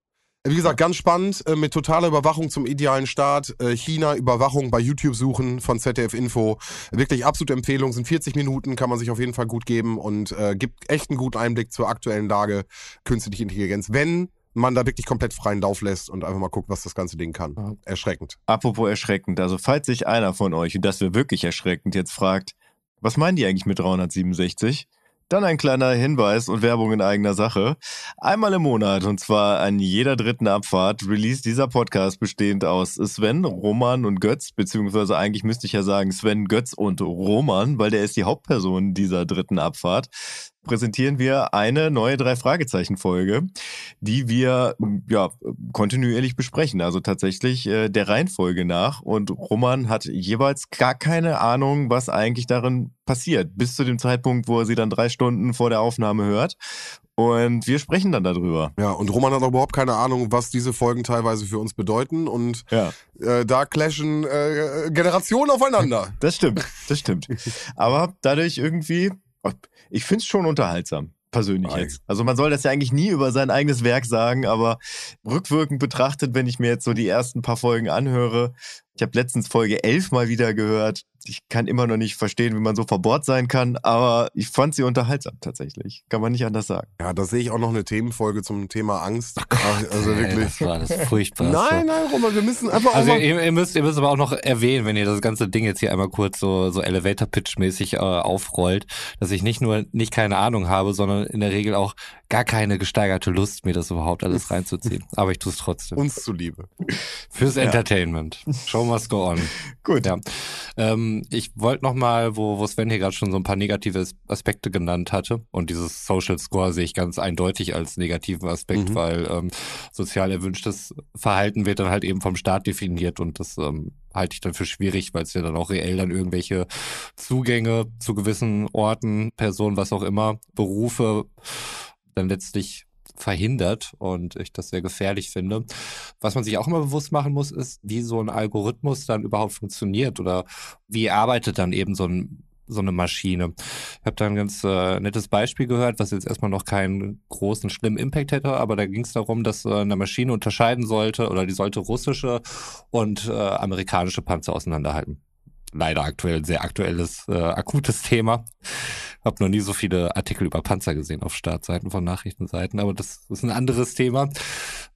Wie gesagt, ganz spannend, äh, mit totaler Überwachung zum idealen Start. Äh, China, Überwachung bei YouTube suchen von ZDF Info. Wirklich absolute Empfehlung, sind 40 Minuten, kann man sich auf jeden Fall gut geben und äh, gibt echt einen guten Einblick zur aktuellen Lage künstliche Intelligenz, wenn man da wirklich komplett freien Lauf lässt und einfach mal guckt, was das ganze Ding kann. Erschreckend. Apropos erschreckend, also falls sich einer von euch, und das wäre wirklich erschreckend, jetzt fragt, was meinen die eigentlich mit 367? Dann ein kleiner Hinweis und Werbung in eigener Sache. Einmal im Monat, und zwar an jeder dritten Abfahrt, release dieser Podcast bestehend aus Sven, Roman und Götz, beziehungsweise eigentlich müsste ich ja sagen Sven, Götz und Roman, weil der ist die Hauptperson dieser dritten Abfahrt präsentieren wir eine neue Drei-Fragezeichen-Folge, die wir ja kontinuierlich besprechen. Also tatsächlich äh, der Reihenfolge nach. Und Roman hat jeweils gar keine Ahnung, was eigentlich darin passiert, bis zu dem Zeitpunkt, wo er sie dann drei Stunden vor der Aufnahme hört. Und wir sprechen dann darüber. Ja, und Roman hat auch überhaupt keine Ahnung, was diese Folgen teilweise für uns bedeuten. Und Ja, äh, da clashen äh, Generationen aufeinander. das stimmt. Das stimmt. Aber dadurch irgendwie, ich finde es schon unterhaltsam. Persönlich Ei. jetzt. Also man soll das ja eigentlich nie über sein eigenes Werk sagen, aber rückwirkend betrachtet, wenn ich mir jetzt so die ersten paar Folgen anhöre, Ich habe letztens Folge 11 mal wieder gehört. Ich kann immer noch nicht verstehen, wie man so verbohrt sein kann, aber ich fand sie unterhaltsam tatsächlich. Kann man nicht anders sagen. Ja, da sehe ich auch noch eine Themenfolge zum Thema Angst. Ach, also wirklich. Das war das furchtbar. Nein, nein, Roman, wir müssen einfach Also auch mal ihr, ihr, müsst, ihr müsst aber auch noch erwähnen, wenn ihr das ganze Ding jetzt hier einmal kurz so, so Elevator-Pitch-mäßig äh, aufrollt, dass ich nicht nur nicht keine Ahnung habe, sondern in der Regel auch gar keine gesteigerte Lust, mir das überhaupt alles reinzuziehen. *laughs* Aber ich tue es trotzdem. uns zuliebe. Fürs Entertainment. Show must go on. Gut. Ja. Ähm, ich wollte noch mal, wo, wo Sven hier gerade schon so ein paar negative As- Aspekte genannt hatte und dieses Social Score sehe ich ganz eindeutig als negativen Aspekt, Mhm. weil ähm, sozial erwünschtes Verhalten wird dann halt eben vom Staat definiert und das ähm, halte ich dann für schwierig, weil es ja dann auch reell dann irgendwelche Zugänge zu gewissen Orten, Personen, was auch immer, Berufe dann letztlich verhindert und ich das sehr gefährlich finde. Was man sich auch immer bewusst machen muss, ist, wie so ein Algorithmus dann überhaupt funktioniert oder wie arbeitet dann eben so ein so eine Maschine. Ich habe da ein ganz äh, nettes Beispiel gehört, was jetzt erstmal noch keinen großen, schlimmen Impact hätte, aber da ging es darum, dass äh, eine Maschine unterscheiden sollte oder die sollte russische und äh, amerikanische Panzer auseinanderhalten. Leider aktuell sehr aktuelles, äh, akutes Thema. Hab noch nie so viele Artikel über Panzer gesehen auf Startseiten von Nachrichtenseiten, aber das ist ein anderes Thema.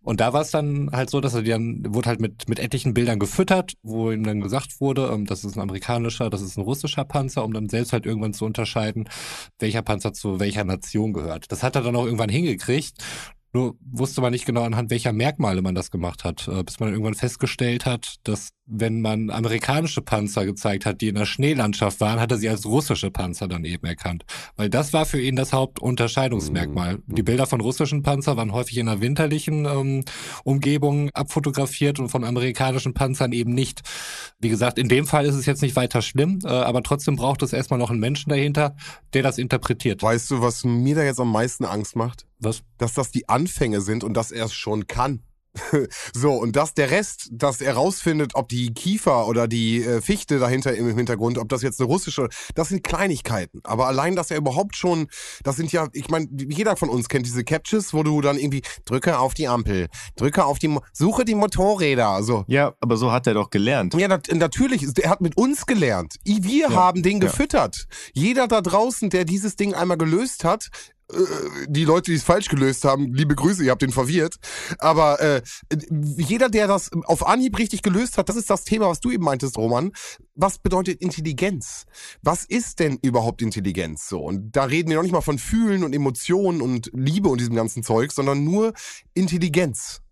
Und da war es dann halt so, dass er dann, wurde halt mit, mit etlichen Bildern gefüttert, wo ihm dann gesagt wurde, ähm, das ist ein amerikanischer, das ist ein russischer Panzer, um dann selbst halt irgendwann zu unterscheiden, welcher Panzer zu welcher Nation gehört. Das hat er dann auch irgendwann hingekriegt. Nur wusste man nicht genau anhand welcher Merkmale man das gemacht hat, äh, bis man irgendwann festgestellt hat, dass wenn man amerikanische Panzer gezeigt hat, die in der Schneelandschaft waren, hat er sie als russische Panzer dann eben erkannt. Weil das war für ihn das Hauptunterscheidungsmerkmal. Mhm. Die Bilder von russischen Panzern waren häufig in einer winterlichen ähm, Umgebung abfotografiert und von amerikanischen Panzern eben nicht. Wie gesagt, in dem Fall ist es jetzt nicht weiter schlimm, äh, aber trotzdem braucht es erstmal noch einen Menschen dahinter, der das interpretiert. Weißt du, was mir da jetzt am meisten Angst macht? Was? Dass das die Anfänge sind und dass er es schon kann. *laughs* so, und dass der Rest, dass er rausfindet, ob die Kiefer oder die äh, Fichte dahinter im Hintergrund, ob das jetzt eine russische, das sind Kleinigkeiten. Aber allein, dass er überhaupt schon, das sind ja, ich meine, jeder von uns kennt diese Captures, wo du dann irgendwie drücke auf die Ampel, drücke auf die, Mo suche die Motorräder, so. Ja, aber so hat er doch gelernt. Ja, nat natürlich. Er hat mit uns gelernt. Wir Ja, haben den ja. gefüttert. Jeder da draußen, der dieses Ding einmal gelöst hat, die Leute, die es falsch gelöst haben, liebe Grüße, ihr habt den verwirrt. Aber äh, jeder, der das auf Anhieb richtig gelöst hat, das ist das Thema, was du eben meintest, Roman. Was bedeutet Intelligenz? Was ist denn überhaupt Intelligenz so? Und da reden wir noch nicht mal von Fühlen und Emotionen und Liebe und diesem ganzen Zeug, sondern nur Intelligenz.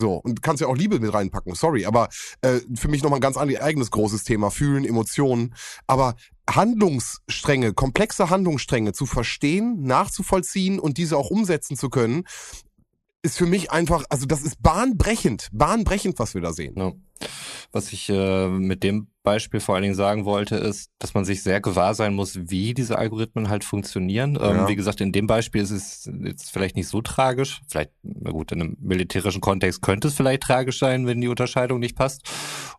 So, und kannst ja auch Liebe mit reinpacken, sorry, aber äh, für mich nochmal ein ganz an- eigenes großes Thema, Fühlen, Emotionen. Aber Handlungsstränge, komplexe Handlungsstränge zu verstehen, nachzuvollziehen und diese auch umsetzen zu können, ist für mich einfach, also das ist bahnbrechend, bahnbrechend, was wir da sehen. Ja. Was ich äh, mit dem Beispiel vor allen Dingen sagen wollte, ist, dass man sich sehr gewahr sein muss, wie diese Algorithmen halt funktionieren. Ähm, Ja. wie gesagt, in dem Beispiel ist es jetzt vielleicht nicht so tragisch. Vielleicht, na gut, in einem militärischen Kontext könnte es vielleicht tragisch sein, wenn die Unterscheidung nicht passt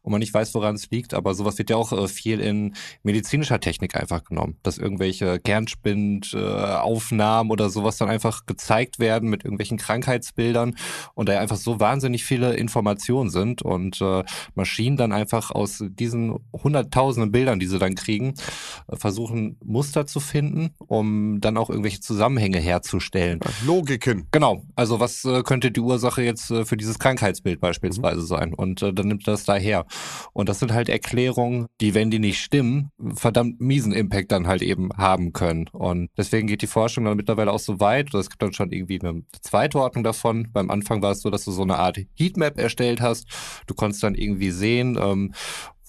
und man nicht weiß, woran es liegt. Aber sowas wird ja auch äh, viel in medizinischer Technik einfach genommen, dass irgendwelche Kernspindaufnahmen äh, oder sowas dann einfach gezeigt werden mit irgendwelchen Krankheitsbildern und da ja einfach so wahnsinnig viele Informationen sind und äh, Maschinen dann einfach aus diesen hunderttausenden Bildern, die sie dann kriegen, versuchen Muster zu finden, um dann auch irgendwelche Zusammenhänge herzustellen. Logiken. Genau, also was könnte die Ursache jetzt für dieses Krankheitsbild beispielsweise sein? Und dann nimmt das daher. Und das sind halt Erklärungen, die, wenn die nicht stimmen, verdammt miesen Impact dann halt eben haben können. Und deswegen geht die Forschung dann mittlerweile auch so weit, oder es gibt dann schon irgendwie eine zweite Ordnung davon. Beim Anfang war es so, dass du so eine Art Heatmap erstellt hast. Du konntest dann irgendwie sehen, ähm,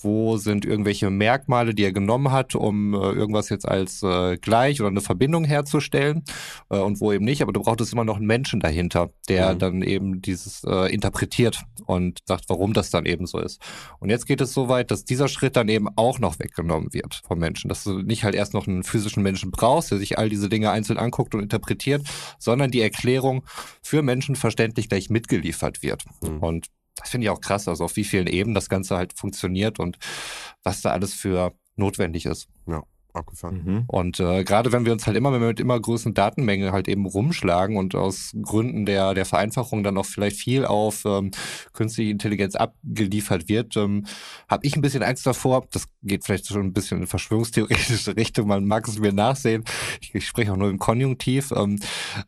wo sind irgendwelche Merkmale, die er genommen hat, um äh, irgendwas jetzt als äh, gleich oder eine Verbindung herzustellen äh, und wo eben nicht. Aber du brauchtest immer noch einen Menschen dahinter, der Mhm. dann eben dieses äh, interpretiert und sagt, warum das dann eben so ist. Und jetzt geht es so weit, dass dieser Schritt dann eben auch noch weggenommen wird vom Menschen. Dass du nicht halt erst noch einen physischen Menschen brauchst, der sich all diese Dinge einzeln anguckt und interpretiert, sondern die Erklärung für Menschen verständlich gleich mitgeliefert wird. Mhm. Und das finde ich auch krass, also auf wie vielen Ebenen das Ganze halt funktioniert und was da alles für notwendig ist. Abgefahren. Mhm. Und äh, gerade wenn wir uns halt immer mit immer größeren Datenmengen halt eben rumschlagen und aus Gründen der, der Vereinfachung dann auch vielleicht viel auf ähm, künstliche Intelligenz abgeliefert wird, ähm, habe ich ein bisschen Angst davor. Das geht vielleicht schon ein bisschen in verschwörungstheoretische *laughs* Richtung, man mag es mir nachsehen. Ich, ich spreche auch nur im Konjunktiv. Ähm,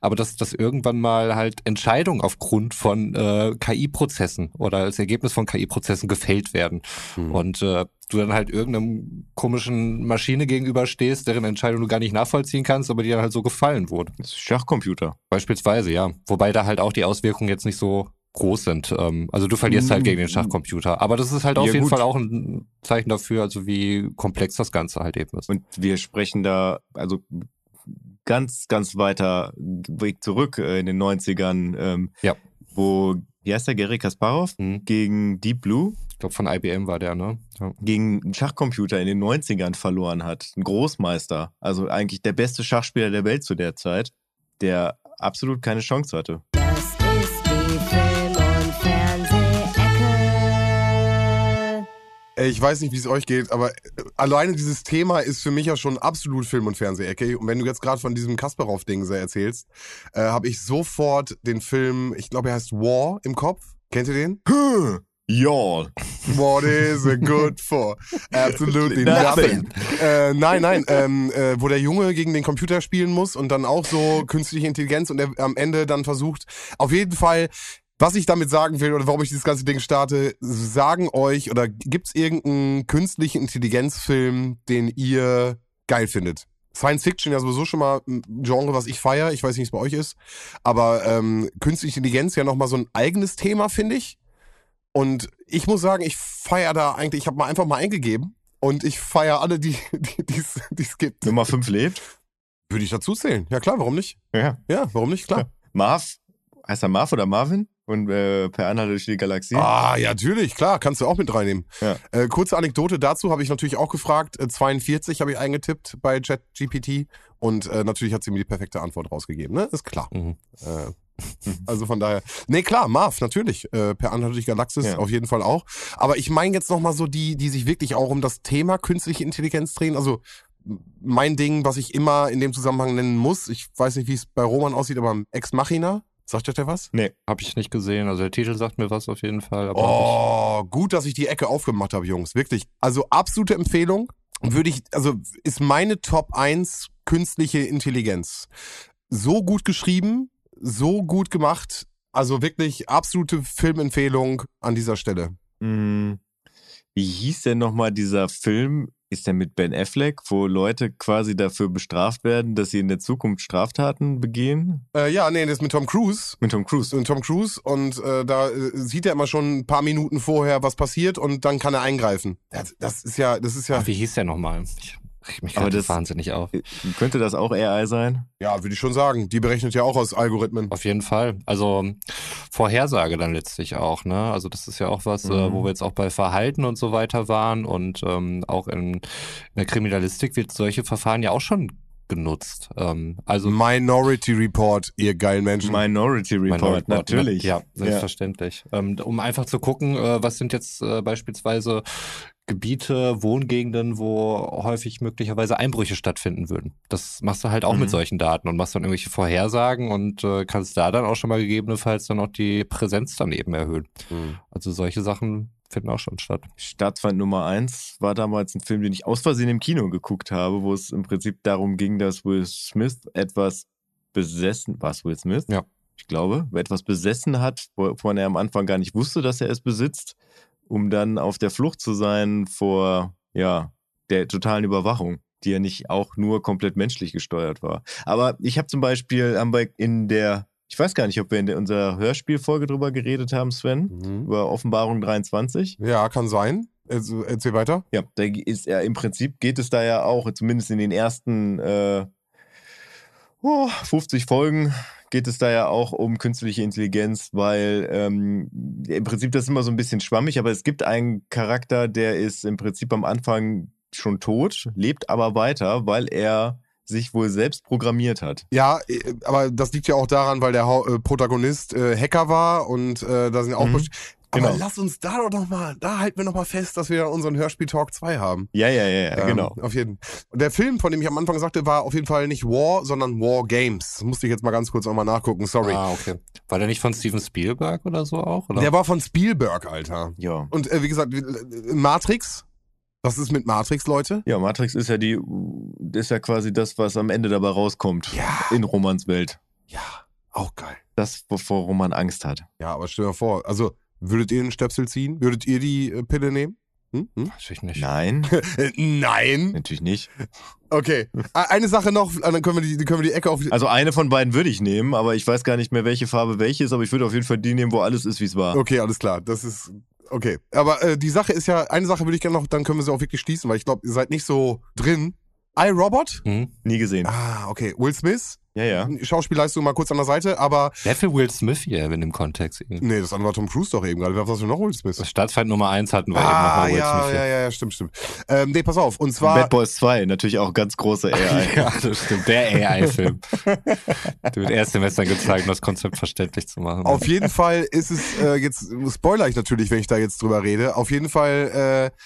aber dass, dass irgendwann mal halt Entscheidungen aufgrund von äh, KI-Prozessen oder als Ergebnis von KI-Prozessen gefällt werden. Mhm. Und äh, du dann halt irgendeinem komischen Maschine gegenüberstehst, deren Entscheidung du gar nicht nachvollziehen kannst, aber die dann halt so gefallen wurde. Das ist Schachcomputer. Beispielsweise, ja. Wobei da halt auch die Auswirkungen jetzt nicht so groß sind. Ähm, also du verlierst halt gegen den Schachcomputer. Aber das ist halt auf Ja, jeden gut. Fall auch ein Zeichen dafür, also wie komplex das Ganze halt eben ist. Und wir sprechen da, also ganz, ganz weiter Weg zurück äh, in den 90ern, ähm, Ja. wo, wie heißt der, Gary Kasparov Hm. gegen Deep Blue, Ich glaube, von IBM war der, ne? Ja. gegen einen Schachcomputer in den 90ern verloren hat. Ein Großmeister. Also eigentlich der beste Schachspieler der Welt zu der Zeit, der absolut keine Chance hatte. Ich weiß nicht, wie es euch geht, aber äh, alleine dieses Thema ist für mich ja schon absolut Film- und Fernsehecke. Und wenn du jetzt gerade von diesem Kasparov-Ding erzählst, äh, habe ich sofort den Film, ich glaube, er heißt War im Kopf. Kennt ihr den? Ja. What is it good for? Absolutely *laughs* Nothing. nothing. Äh, nein, nein, ähm, äh, wo der Junge gegen den Computer spielen muss und dann auch so künstliche Intelligenz und er am Ende dann versucht, auf jeden Fall, was ich damit sagen will oder warum ich dieses ganze Ding starte, sagen euch oder gibt's irgendeinen künstlichen Intelligenzfilm, den ihr geil findet? Science Fiction ja sowieso schon mal ein Genre, was ich feiere. Ich weiß nicht, wie es bei euch ist. Aber ähm, künstliche Intelligenz ja nochmal so ein eigenes Thema, finde ich. Und ich muss sagen, ich feiere da eigentlich, ich habe mal einfach mal eingegeben und ich feiere alle, die es die es gibt. Nummer 5 lebt. Würde ich dazu zählen. Ja klar, warum nicht? Ja. Ja, warum nicht? Klar. Marv, heißt er Marv oder Marvin? Und äh, per Anhalt durch die Galaxie. Ah, ja, natürlich, klar, kannst du auch mit reinnehmen. Ja. Äh, kurze Anekdote dazu habe ich natürlich auch gefragt. Äh, 42 habe ich eingetippt bei ChatGPT und äh, natürlich hat sie mir die perfekte Antwort rausgegeben, ne? Ist klar. Mhm. Äh, also von daher. Nee, klar, Marv, natürlich. Äh, per Anhalt durch Galaxis Ja. auf jeden Fall auch. Aber ich meine jetzt nochmal so die, die sich wirklich auch um das Thema künstliche Intelligenz drehen. Also mein Ding, was ich immer in dem Zusammenhang nennen muss, ich weiß nicht, wie es bei Roman aussieht, aber Ex Machina, sagt euch der was? Habe ich nicht gesehen. Also der Titel sagt mir was auf jeden Fall. Aber Oh, gut, dass ich die Ecke aufgemacht habe, Jungs. Wirklich. Also absolute Empfehlung. Würde ich, also ist meine Top 1 künstliche Intelligenz. So gut geschrieben, so gut gemacht. Also wirklich absolute Filmempfehlung an dieser Stelle. Hm, Wie hieß denn nochmal dieser Film? Ist der mit Ben Affleck, wo Leute quasi dafür bestraft werden, dass sie in der Zukunft Straftaten begehen? Äh, ja, nee, das ist mit Tom Cruise. Mit Tom Cruise. Und Tom Cruise und äh, da äh, sieht er immer schon ein paar Minuten vorher, was passiert und dann kann er eingreifen. Das, das ist ja, das ist ja, Ach, wie hieß der nochmal? Ich reg mich Aber gerade das- wahnsinnig auf. Könnte das auch AI sein? ja, würde ich schon sagen. Die berechnet ja auch aus Algorithmen. Auf jeden Fall. Also Vorhersage dann letztlich auch, ne? Also das ist ja auch was, äh, Mhm. wo wir jetzt auch bei Verhalten und so weiter waren und ähm, auch in, in der Kriminalistik wird solche Verfahren ja auch schon genutzt. Ähm, also Minority Report, ihr geilen Menschen. Minority Report, Minority Report, natürlich. Ja, selbstverständlich. Ähm, um einfach zu gucken, äh, was sind jetzt äh, beispielsweise Gebiete, Wohngegenden, wo häufig möglicherweise Einbrüche stattfinden würden. Das machst du halt auch Mhm. mit solchen Daten und machst dann irgendwelche Vorhersagen und äh, kannst da dann auch schon mal gegebenenfalls dann auch die Präsenz daneben erhöhen. Mhm. Also solche Sachen finden auch schon statt. Staatsfeind Nummer eins war damals ein Film, den ich aus Versehen im Kino geguckt habe, wo es im Prinzip darum ging, dass Will Smith etwas besessen, war es Will Smith? Ja. Ich glaube, etwas besessen hat, wovon er am Anfang gar nicht wusste, dass er es besitzt, um dann auf der Flucht zu sein vor, ja, der totalen Überwachung, die ja nicht auch nur komplett menschlich gesteuert war. Aber ich habe zum Beispiel haben wir in der, ich weiß gar nicht, ob wir in der, unserer Hörspielfolge drüber geredet haben, Sven, Mhm. über Offenbarung 23. Ja, kann sein. Also, erzähl weiter. Ja, da ist ja im Prinzip geht es da ja auch, zumindest in den ersten äh, oh, 50 Folgen geht es da ja auch um künstliche Intelligenz, weil ähm, im Prinzip das ist immer so ein bisschen schwammig, aber es gibt einen Charakter, der ist im Prinzip am Anfang schon tot, lebt aber weiter, weil er sich wohl selbst programmiert hat. Ja, äh, aber das liegt ja auch daran, weil der äh, Protagonist äh, Hacker war und äh, da sind ja auch Mhm. Best- Aber Genau. lass uns da doch noch mal, da halten wir noch mal fest, dass wir unseren Hörspiel Talk 2 haben. Ja, ja, ja, ja Ähm, genau. Auf jeden. Und der Film, von dem ich am Anfang sagte, war auf jeden Fall nicht War, sondern War Games. Das musste ich jetzt mal ganz kurz auch mal nachgucken, sorry. Ah, okay. War der nicht von Steven Spielberg oder so auch? Oder? Der war von Spielberg, Alter. Ja. Und äh, wie gesagt, äh, Matrix. Was ist mit Matrix, Leute? Ja, Matrix ist ja die, ist ja quasi das, was am Ende dabei rauskommt. Ja. In Romans Welt. Ja, auch geil. Das, wovor Roman Angst hat. Ja, aber stell dir vor, also würdet ihr den Stöpsel ziehen? Würdet ihr die äh, Pille nehmen? Hm? Hm? Weiß ich nicht. Nein, *laughs* nein. natürlich nicht. Okay. Eine Sache noch, äh, dann können wir die, die können wir die Ecke auf. Also eine von beiden würde ich nehmen, aber ich weiß gar nicht mehr, welche Farbe welche ist, aber ich würde auf jeden Fall die nehmen, wo alles ist, wie es war. Okay, alles klar. Das ist okay. Aber äh, die Sache ist ja, eine Sache würde ich gerne noch, dann können wir sie auch wirklich schließen, weil ich glaube, ihr seid nicht so drin. iRobot? Hm? Nie gesehen. Ah, okay. Will Smith? Ja, ja. Schauspielleistung mal kurz an der Seite, aber Wer für Will Smith hier in dem Kontext? irgendwie? nee, das andere war Tom Cruise doch eben gerade. Wer war das denn noch Will Smith? Staatsfeind Nummer eins hatten wir Ah, eben nochmal Will ja, Smith hier. ja, ja, ja, stimmt, stimmt. Ähm, nee, pass auf. Und zwar, Bad Boys 2, natürlich auch ganz große AI. *laughs* Ja, *laughs* das stimmt. Der AI-Film. Der wird erst Semestern gezeigt, um das Konzept verständlich zu machen. auf jeden Fall ist es, äh, jetzt spoiler ich natürlich, wenn ich da jetzt drüber rede. Auf jeden Fall, äh,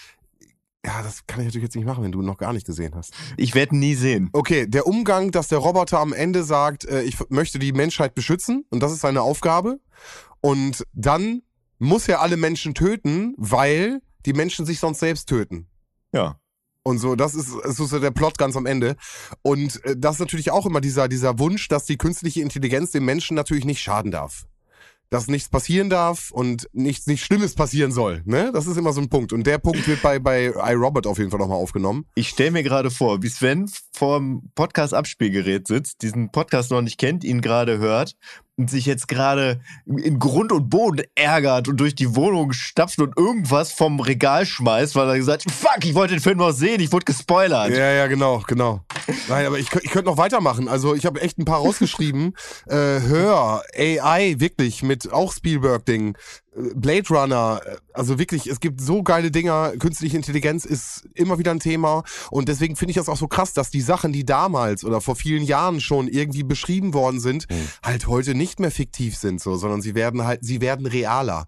ja, das kann ich natürlich jetzt nicht machen, wenn du ihn noch gar nicht gesehen hast. Ich werde nie sehen. Okay, der Umgang, dass der Roboter am Ende sagt, äh, ich möchte die Menschheit beschützen und das ist seine Aufgabe. Und dann muss er alle Menschen töten, weil die Menschen sich sonst selbst töten. Ja. Und so, das ist, das ist so der Plot ganz am Ende. Und äh, das ist natürlich auch immer dieser, dieser Wunsch, dass die künstliche Intelligenz dem Menschen natürlich nicht schaden darf. Dass nichts passieren darf und nichts, nichts Schlimmes passieren soll. Ne? Das ist immer so ein Punkt. Und der Punkt wird bei, bei iRobot auf jeden Fall nochmal aufgenommen. Ich stelle mir gerade vor, wie Sven vorm Podcast-Abspielgerät sitzt, diesen Podcast noch nicht kennt, ihn gerade hört sich jetzt gerade in Grund und Boden ärgert und durch die Wohnung stapft und irgendwas vom Regal schmeißt, weil er gesagt hat, fuck, ich wollte den Film noch sehen, ich wurde gespoilert. Ja, ja, genau, genau. Nein, aber ich, ich könnte noch weitermachen. Also ich habe echt ein paar rausgeschrieben. *laughs* äh, Hör, AI, wirklich, mit auch Spielberg-Ding. Blade Runner, äh, also wirklich, es gibt so geile Dinger. Künstliche Intelligenz ist immer wieder ein Thema. Und deswegen finde ich das auch so krass, dass die Sachen, die damals oder vor vielen Jahren schon irgendwie beschrieben worden sind, halt heute nicht mehr fiktiv sind, so, sondern sie werden halt, sie werden realer.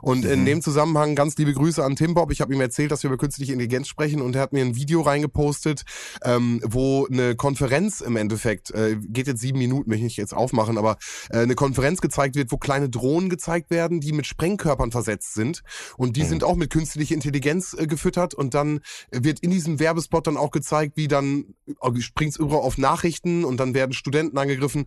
Und in dem Zusammenhang ganz liebe Grüße an Tim Bob. Ich habe ihm erzählt, dass wir über künstliche Intelligenz sprechen und er hat mir ein Video reingepostet, ähm, wo eine Konferenz im Endeffekt, äh, geht jetzt sieben Minuten, will ich nicht jetzt aufmachen, aber äh, eine Konferenz gezeigt wird, wo kleine Drohnen gezeigt werden, die mit Sprengkörpern versetzt sind. Und die sind auch mit künstlicher Intelligenz äh, gefüttert und dann wird in diesem Werbespot dann auch gezeigt, wie dann äh, springt's überall auf Nachrichten und dann werden Studenten angegriffen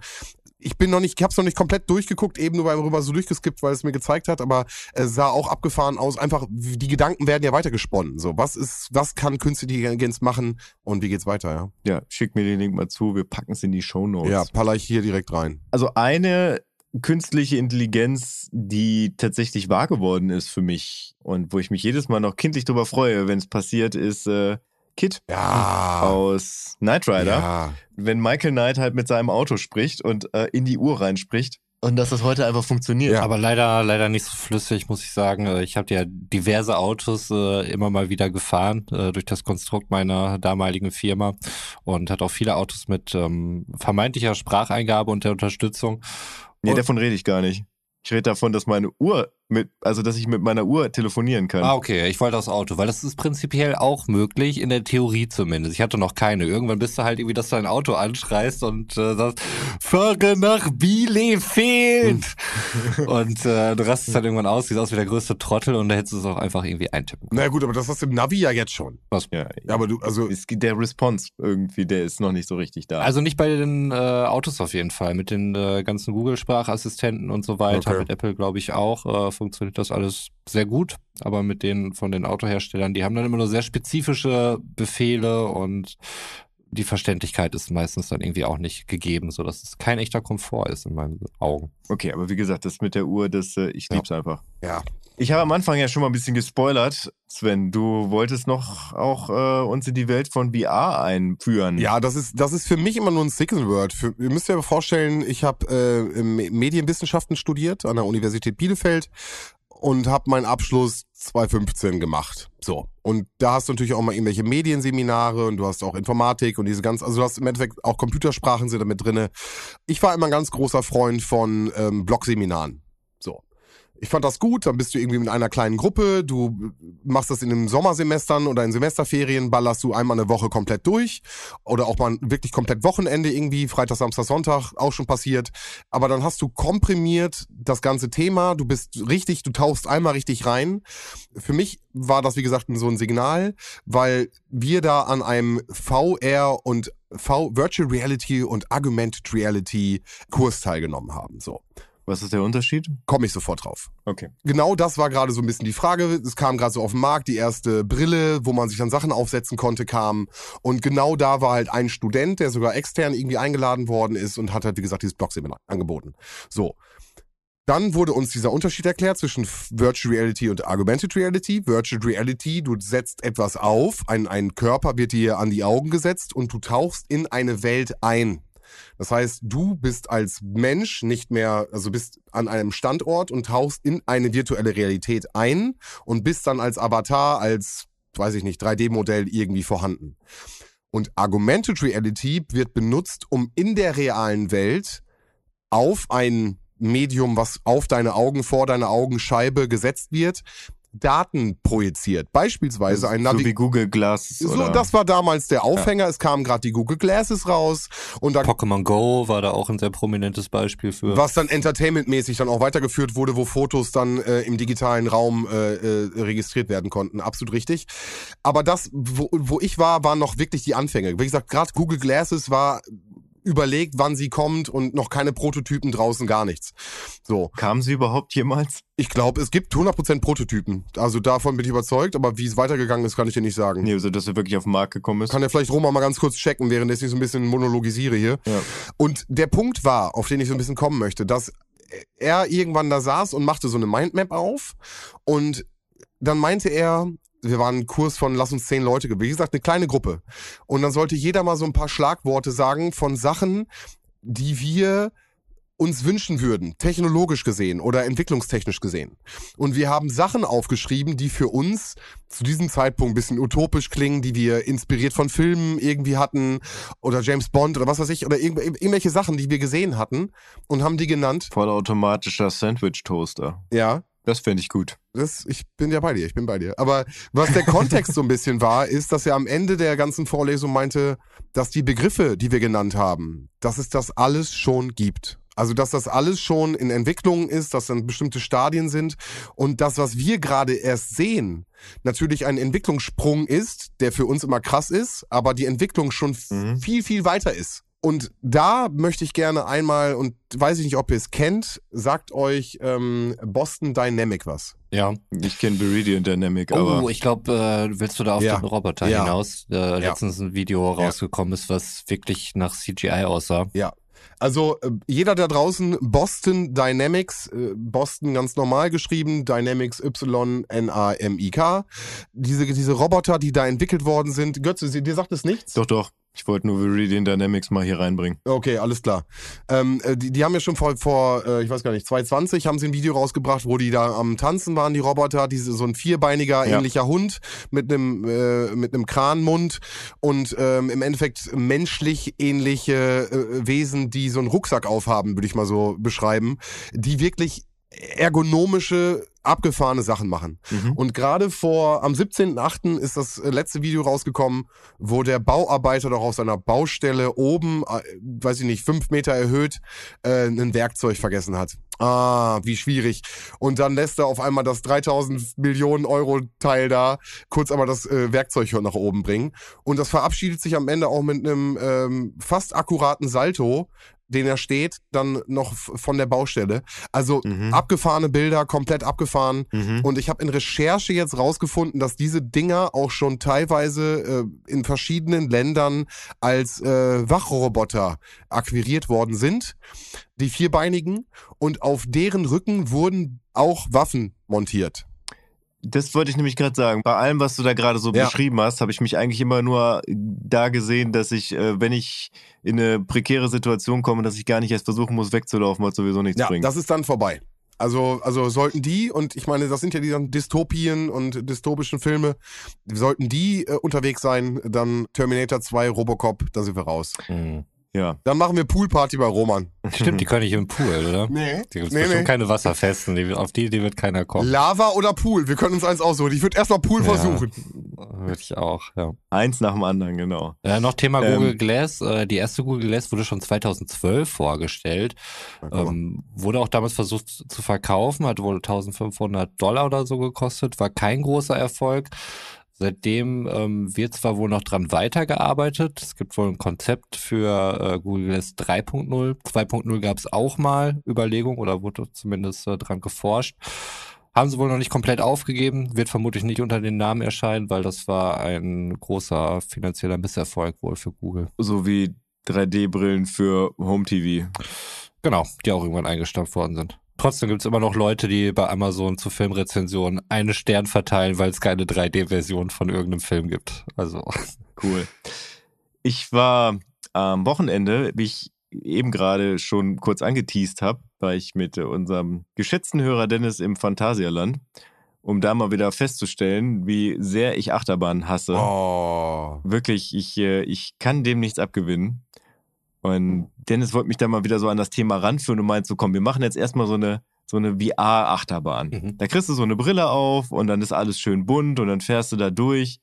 ich bin noch nicht, ich habe es noch nicht komplett durchgeguckt, eben nur beim rüber so durchgeskippt, weil es mir gezeigt hat, aber es sah auch abgefahren aus. Einfach, die Gedanken werden ja weitergesponnen. So, was ist, was kann künstliche Intelligenz machen und wie geht's weiter, ja? Ja, schick mir den Link mal zu, wir packen es in die Shownotes. Ja, paller ich hier direkt rein. Also eine künstliche Intelligenz, die tatsächlich wahr geworden ist für mich und wo ich mich jedes Mal noch kindlich drüber freue, wenn es passiert, ist äh, Kit Ja. aus Knight Rider. Ja. Wenn Michael Knight halt mit seinem Auto spricht und äh, in die Uhr reinspricht und dass das heute einfach funktioniert. Ja. Aber leider, leider nicht so flüssig, muss ich sagen. Äh, Ich habe ja diverse Autos äh, immer mal wieder gefahren äh, durch das Konstrukt meiner damaligen Firma und hat auch viele Autos mit ähm, vermeintlicher Spracheingabe und der Unterstützung. Nee, davon rede ich gar nicht. Ich rede davon, dass meine Uhr mit, also dass ich mit meiner Uhr telefonieren kann. Ah, okay, ich wollte das Auto, weil das ist prinzipiell auch möglich, in der Theorie zumindest. Ich hatte noch keine. Irgendwann bist du halt irgendwie, dass du ein Auto anschreist und äh, sagst, fahre nach Bielefeld. *laughs* und äh, du rastest dann irgendwann aus, siehst aus wie der größte Trottel und da hättest du es auch einfach irgendwie eintippen können. Na gut, aber das hast du im Navi ja jetzt schon. Ja, Ja, aber du, also, es, der Response irgendwie, der ist noch nicht so richtig da. Also nicht bei den äh, Autos auf jeden Fall. Mit den äh, ganzen Google-Sprachassistenten und so weiter, Okay. mit Apple glaube ich auch, äh, funktioniert das alles sehr gut. Aber mit denen von den Autoherstellern, die haben dann immer nur sehr spezifische Befehle und die Verständlichkeit ist meistens dann irgendwie auch nicht gegeben, sodass es kein echter Komfort ist in meinen Augen. okay, aber wie gesagt, das mit der Uhr, das, äh, ich Ja. lieb's einfach. ja. Ich habe am Anfang ja schon mal ein bisschen gespoilert. Sven, du wolltest noch auch äh, uns in die Welt von VR einführen. Ja, das ist, das ist für mich immer nur ein Signal Word. Für, ihr müsst euch aber vorstellen, ich habe äh, Me- Medienwissenschaften studiert an der Universität Bielefeld und habe meinen Abschluss 2015 gemacht. So. Und da hast du natürlich auch mal irgendwelche Medienseminare und du hast auch Informatik und diese ganz, also du hast im Endeffekt auch Computersprachen sind damit drinne. Ich war immer ein ganz großer Freund von ähm, Blogseminaren. Ich fand das gut, dann bist du irgendwie in einer kleinen Gruppe, du machst das in den Sommersemestern oder in Semesterferien, ballerst du einmal eine Woche komplett durch oder auch mal wirklich komplett Wochenende irgendwie, Freitag, Samstag, Sonntag, auch schon passiert. Aber dann hast du komprimiert das ganze Thema, du bist richtig, du tauchst einmal richtig rein. Für mich war das, wie gesagt, so ein Signal, weil wir da an einem VR und V Virtual Reality und Augmented Reality Kurs teilgenommen haben. So. Was ist der Unterschied? Komme ich sofort drauf. Okay. Genau das war gerade so ein bisschen die Frage. Es kam gerade so auf den Markt, die erste Brille, wo man sich dann Sachen aufsetzen konnte, kam. Und genau da war halt ein Student, der sogar extern irgendwie eingeladen worden ist und hat halt, wie gesagt, dieses Blog-Seminar angeboten. So. Dann wurde uns dieser Unterschied erklärt zwischen Virtual Reality und Augmented Reality. Virtual Reality, du setzt etwas auf, ein, ein Körper wird dir an die Augen gesetzt und du tauchst in eine Welt ein. Das heißt, du bist als Mensch nicht mehr, also bist an einem Standort und tauchst in eine virtuelle Realität ein und bist dann als Avatar, als, weiß ich nicht, 3D-Modell irgendwie vorhanden. Und Augmented Reality wird benutzt, um in der realen Welt auf ein Medium, was auf deine Augen, vor deine Augenscheibe gesetzt wird, Daten projiziert. Beispielsweise ein so Navi wie Google Glass. so, oder? das war damals der Aufhänger. Es kamen gerade die Google Glasses raus und da Pokémon Go war da auch ein sehr prominentes Beispiel für. was dann entertainmentmäßig dann auch weitergeführt wurde, wo Fotos dann äh, im digitalen Raum äh, äh, registriert werden konnten. Absolut richtig. Aber das, wo, wo ich war, waren noch wirklich die Anfänge. Wie gesagt, gerade Google Glasses war überlegt, wann sie kommt und noch keine Prototypen draußen, gar nichts. So, Kamen sie überhaupt jemals? ich glaube, es gibt 100% Prototypen. Also davon bin ich überzeugt, aber wie es weitergegangen ist, kann ich dir nicht sagen. Nee, also dass er wirklich auf den Markt gekommen ist. Kann ja vielleicht Roma mal ganz kurz checken, während ich so ein bisschen monologisiere hier. Ja. Und der Punkt war, auf den ich so ein bisschen kommen möchte, dass er irgendwann da saß und machte so eine Mindmap auf und dann meinte er, wir waren ein Kurs von lass uns zehn Leute, wie gesagt, eine kleine Gruppe. Und dann sollte jeder mal so ein paar Schlagworte sagen von Sachen, die wir uns wünschen würden, technologisch gesehen oder entwicklungstechnisch gesehen. Und wir haben Sachen aufgeschrieben, die für uns zu diesem Zeitpunkt ein bisschen utopisch klingen, die wir inspiriert von Filmen irgendwie hatten oder James Bond oder was weiß ich oder irgendw irgendwelche Sachen, die wir gesehen hatten und haben die genannt. Vollautomatischer Sandwich-Toaster. Ja, Das fände ich gut. Das, ich bin ja bei dir, ich bin bei dir. Aber was der Kontext so ein bisschen war, ist, dass er am Ende der ganzen Vorlesung meinte, dass die Begriffe, die wir genannt haben, dass es das alles schon gibt. Also, dass das alles schon in Entwicklung ist, dass dann bestimmte Stadien sind und das, was wir gerade erst sehen, natürlich ein Entwicklungssprung ist, der für uns immer krass ist, aber die Entwicklung schon Mhm. viel, viel weiter ist. Und da möchte ich gerne einmal, und weiß ich nicht, ob ihr es kennt, sagt euch ähm, Boston Dynamic was. ja. Ich kenne Viridian Dynamic, aber Oh, ich glaube, äh, willst du da auf Ja. den Roboter Ja. hinaus? Äh, letztens ein Video rausgekommen ist, was wirklich nach CGI aussah. Also äh, jeder da draußen, Boston Dynamics, äh, Boston ganz normal geschrieben, Dynamics Y-N-A-M-I-K. Diese, diese Roboter, die da entwickelt worden sind. Götze, sie- dir sagt es nichts? doch, doch. Ich wollte nur Viridian Dynamics mal hier reinbringen. Okay, alles klar. Ähm, äh, die, die haben ja schon vor, vor äh, ich weiß gar nicht, 2020 haben sie ein Video rausgebracht, wo die da am Tanzen waren, die Roboter, diese, so ein vierbeiniger Ja. ähnlicher Hund mit einem äh, mit einem Kranmund und ähm, im Endeffekt menschlich ähnliche äh, Wesen, die so einen Rucksack aufhaben, würde ich mal so beschreiben, die wirklich ergonomische abgefahrene Sachen machen. Mhm. Und gerade vor, am 17.8. ist das äh, letzte Video rausgekommen, wo der Bauarbeiter doch auf seiner Baustelle oben, äh, weiß ich nicht, fünf Meter erhöht, äh, ein Werkzeug vergessen hat. Ah, wie schwierig. Und dann lässt er auf einmal das 3000 Millionen Euro Teil da kurz einmal das äh, Werkzeug nach oben bringen. Und das verabschiedet sich am Ende auch mit einem ähm, fast akkuraten Salto, den er steht, dann noch von der Baustelle. Also Mhm. abgefahrene Bilder, komplett abgefahren. Mhm. Und ich habe in Recherche jetzt rausgefunden, dass diese Dinger auch schon teilweise äh, in verschiedenen Ländern als äh, Wachroboter akquiriert worden sind, die vierbeinigen, und auf deren Rücken wurden auch Waffen montiert. Das wollte ich nämlich gerade sagen. Bei allem, was du da gerade so Ja. beschrieben hast, habe ich mich eigentlich immer nur da gesehen, dass ich, äh, wenn ich in eine prekäre Situation komme, dass ich gar nicht erst versuchen muss, wegzulaufen, weil es sowieso nichts Ja, bringt. das ist dann vorbei. Also, also sollten die, und ich meine, das sind ja die dann Dystopien und dystopischen Filme, sollten die äh, unterwegs sein, dann Terminator 2, Robocop, da sind wir raus. Mhm. Ja. Dann machen wir Poolparty bei Roman. Stimmt, die können nicht im Pool, oder? Nee. Die gibt's Nee, bestimmt nee. keine Wasserfesten. Die, auf die, die wird keiner kommen. Lava oder Pool? Wir können uns eins aussuchen. Ich würde erstmal Pool Ja. versuchen. Würde ich auch, ja. Eins nach dem anderen, genau. Ja, noch Thema Ähm, Google Glass. Äh, die erste Google Glass wurde schon 2012 vorgestellt. Ähm, wurde auch damals versucht zu verkaufen, hat wohl 1500 Dollar oder so gekostet, war kein großer Erfolg. Seitdem ähm, wird zwar wohl noch dran weitergearbeitet. Es gibt wohl ein Konzept für äh, Google Glass 3.0. 2.0 gab es auch mal Überlegungen oder wurde zumindest äh, dran geforscht. Haben sie wohl noch nicht komplett aufgegeben, wird vermutlich nicht unter den Namen erscheinen, weil das war ein großer finanzieller Misserfolg wohl für Google. So wie 3D-Brillen für Home TV. Genau, die auch irgendwann eingestampft worden sind. Trotzdem gibt's immer noch Leute, die bei Amazon zu Filmrezensionen einen Stern verteilen, weil es keine 3D-Version von irgendeinem Film gibt. Also, Cool. Ich war am Wochenende, wie ich eben gerade schon kurz angeteased habe, war ich mit unserem geschätzten Hörer Dennis im Phantasialand, um da mal wieder festzustellen, wie sehr ich Achterbahn hasse. Oh. Wirklich, ich, äh, ich kann dem nichts abgewinnen. Und Dennis wollte mich da mal wieder so an das Thema ranführen und meint so, komm, wir machen jetzt erstmal so eine, so eine VR-Achterbahn. Mhm. Da kriegst du so eine Brille auf und dann ist alles schön bunt und dann fährst du da durch.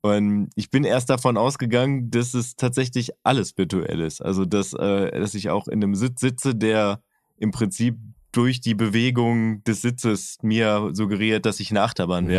Und ich bin erst davon ausgegangen, dass es tatsächlich alles virtuell ist. Also, dass, äh, dass ich auch in einem Sitz sitze, der im Prinzip durch die Bewegung des Sitzes mir suggeriert, dass ich eine Achterbahn Mhm.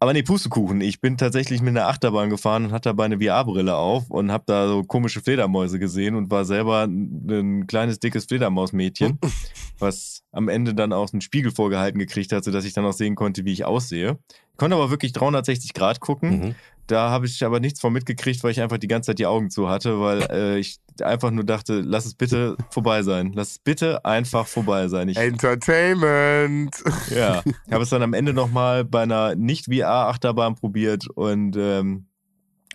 Aber nee, Pustekuchen. Ich bin tatsächlich mit einer Achterbahn gefahren und hatte dabei eine VR-Brille auf und habe da so komische Fledermäuse gesehen und war selber ein, ein kleines, dickes Fledermausmädchen, *laughs* was am Ende dann auch einen Spiegel vorgehalten gekriegt hat, sodass ich dann auch sehen konnte, wie ich aussehe. Ich konnte aber wirklich 360 Grad gucken. mhm. Da habe ich aber nichts von mitgekriegt, weil ich einfach die ganze Zeit die Augen zu hatte, weil äh, ich einfach nur dachte, lass es bitte vorbei sein. Lass es bitte einfach vorbei sein. Ich, Entertainment. *laughs* ja, ich habe es dann am Ende nochmal bei einer Nicht-VR-Achterbahn probiert und ähm,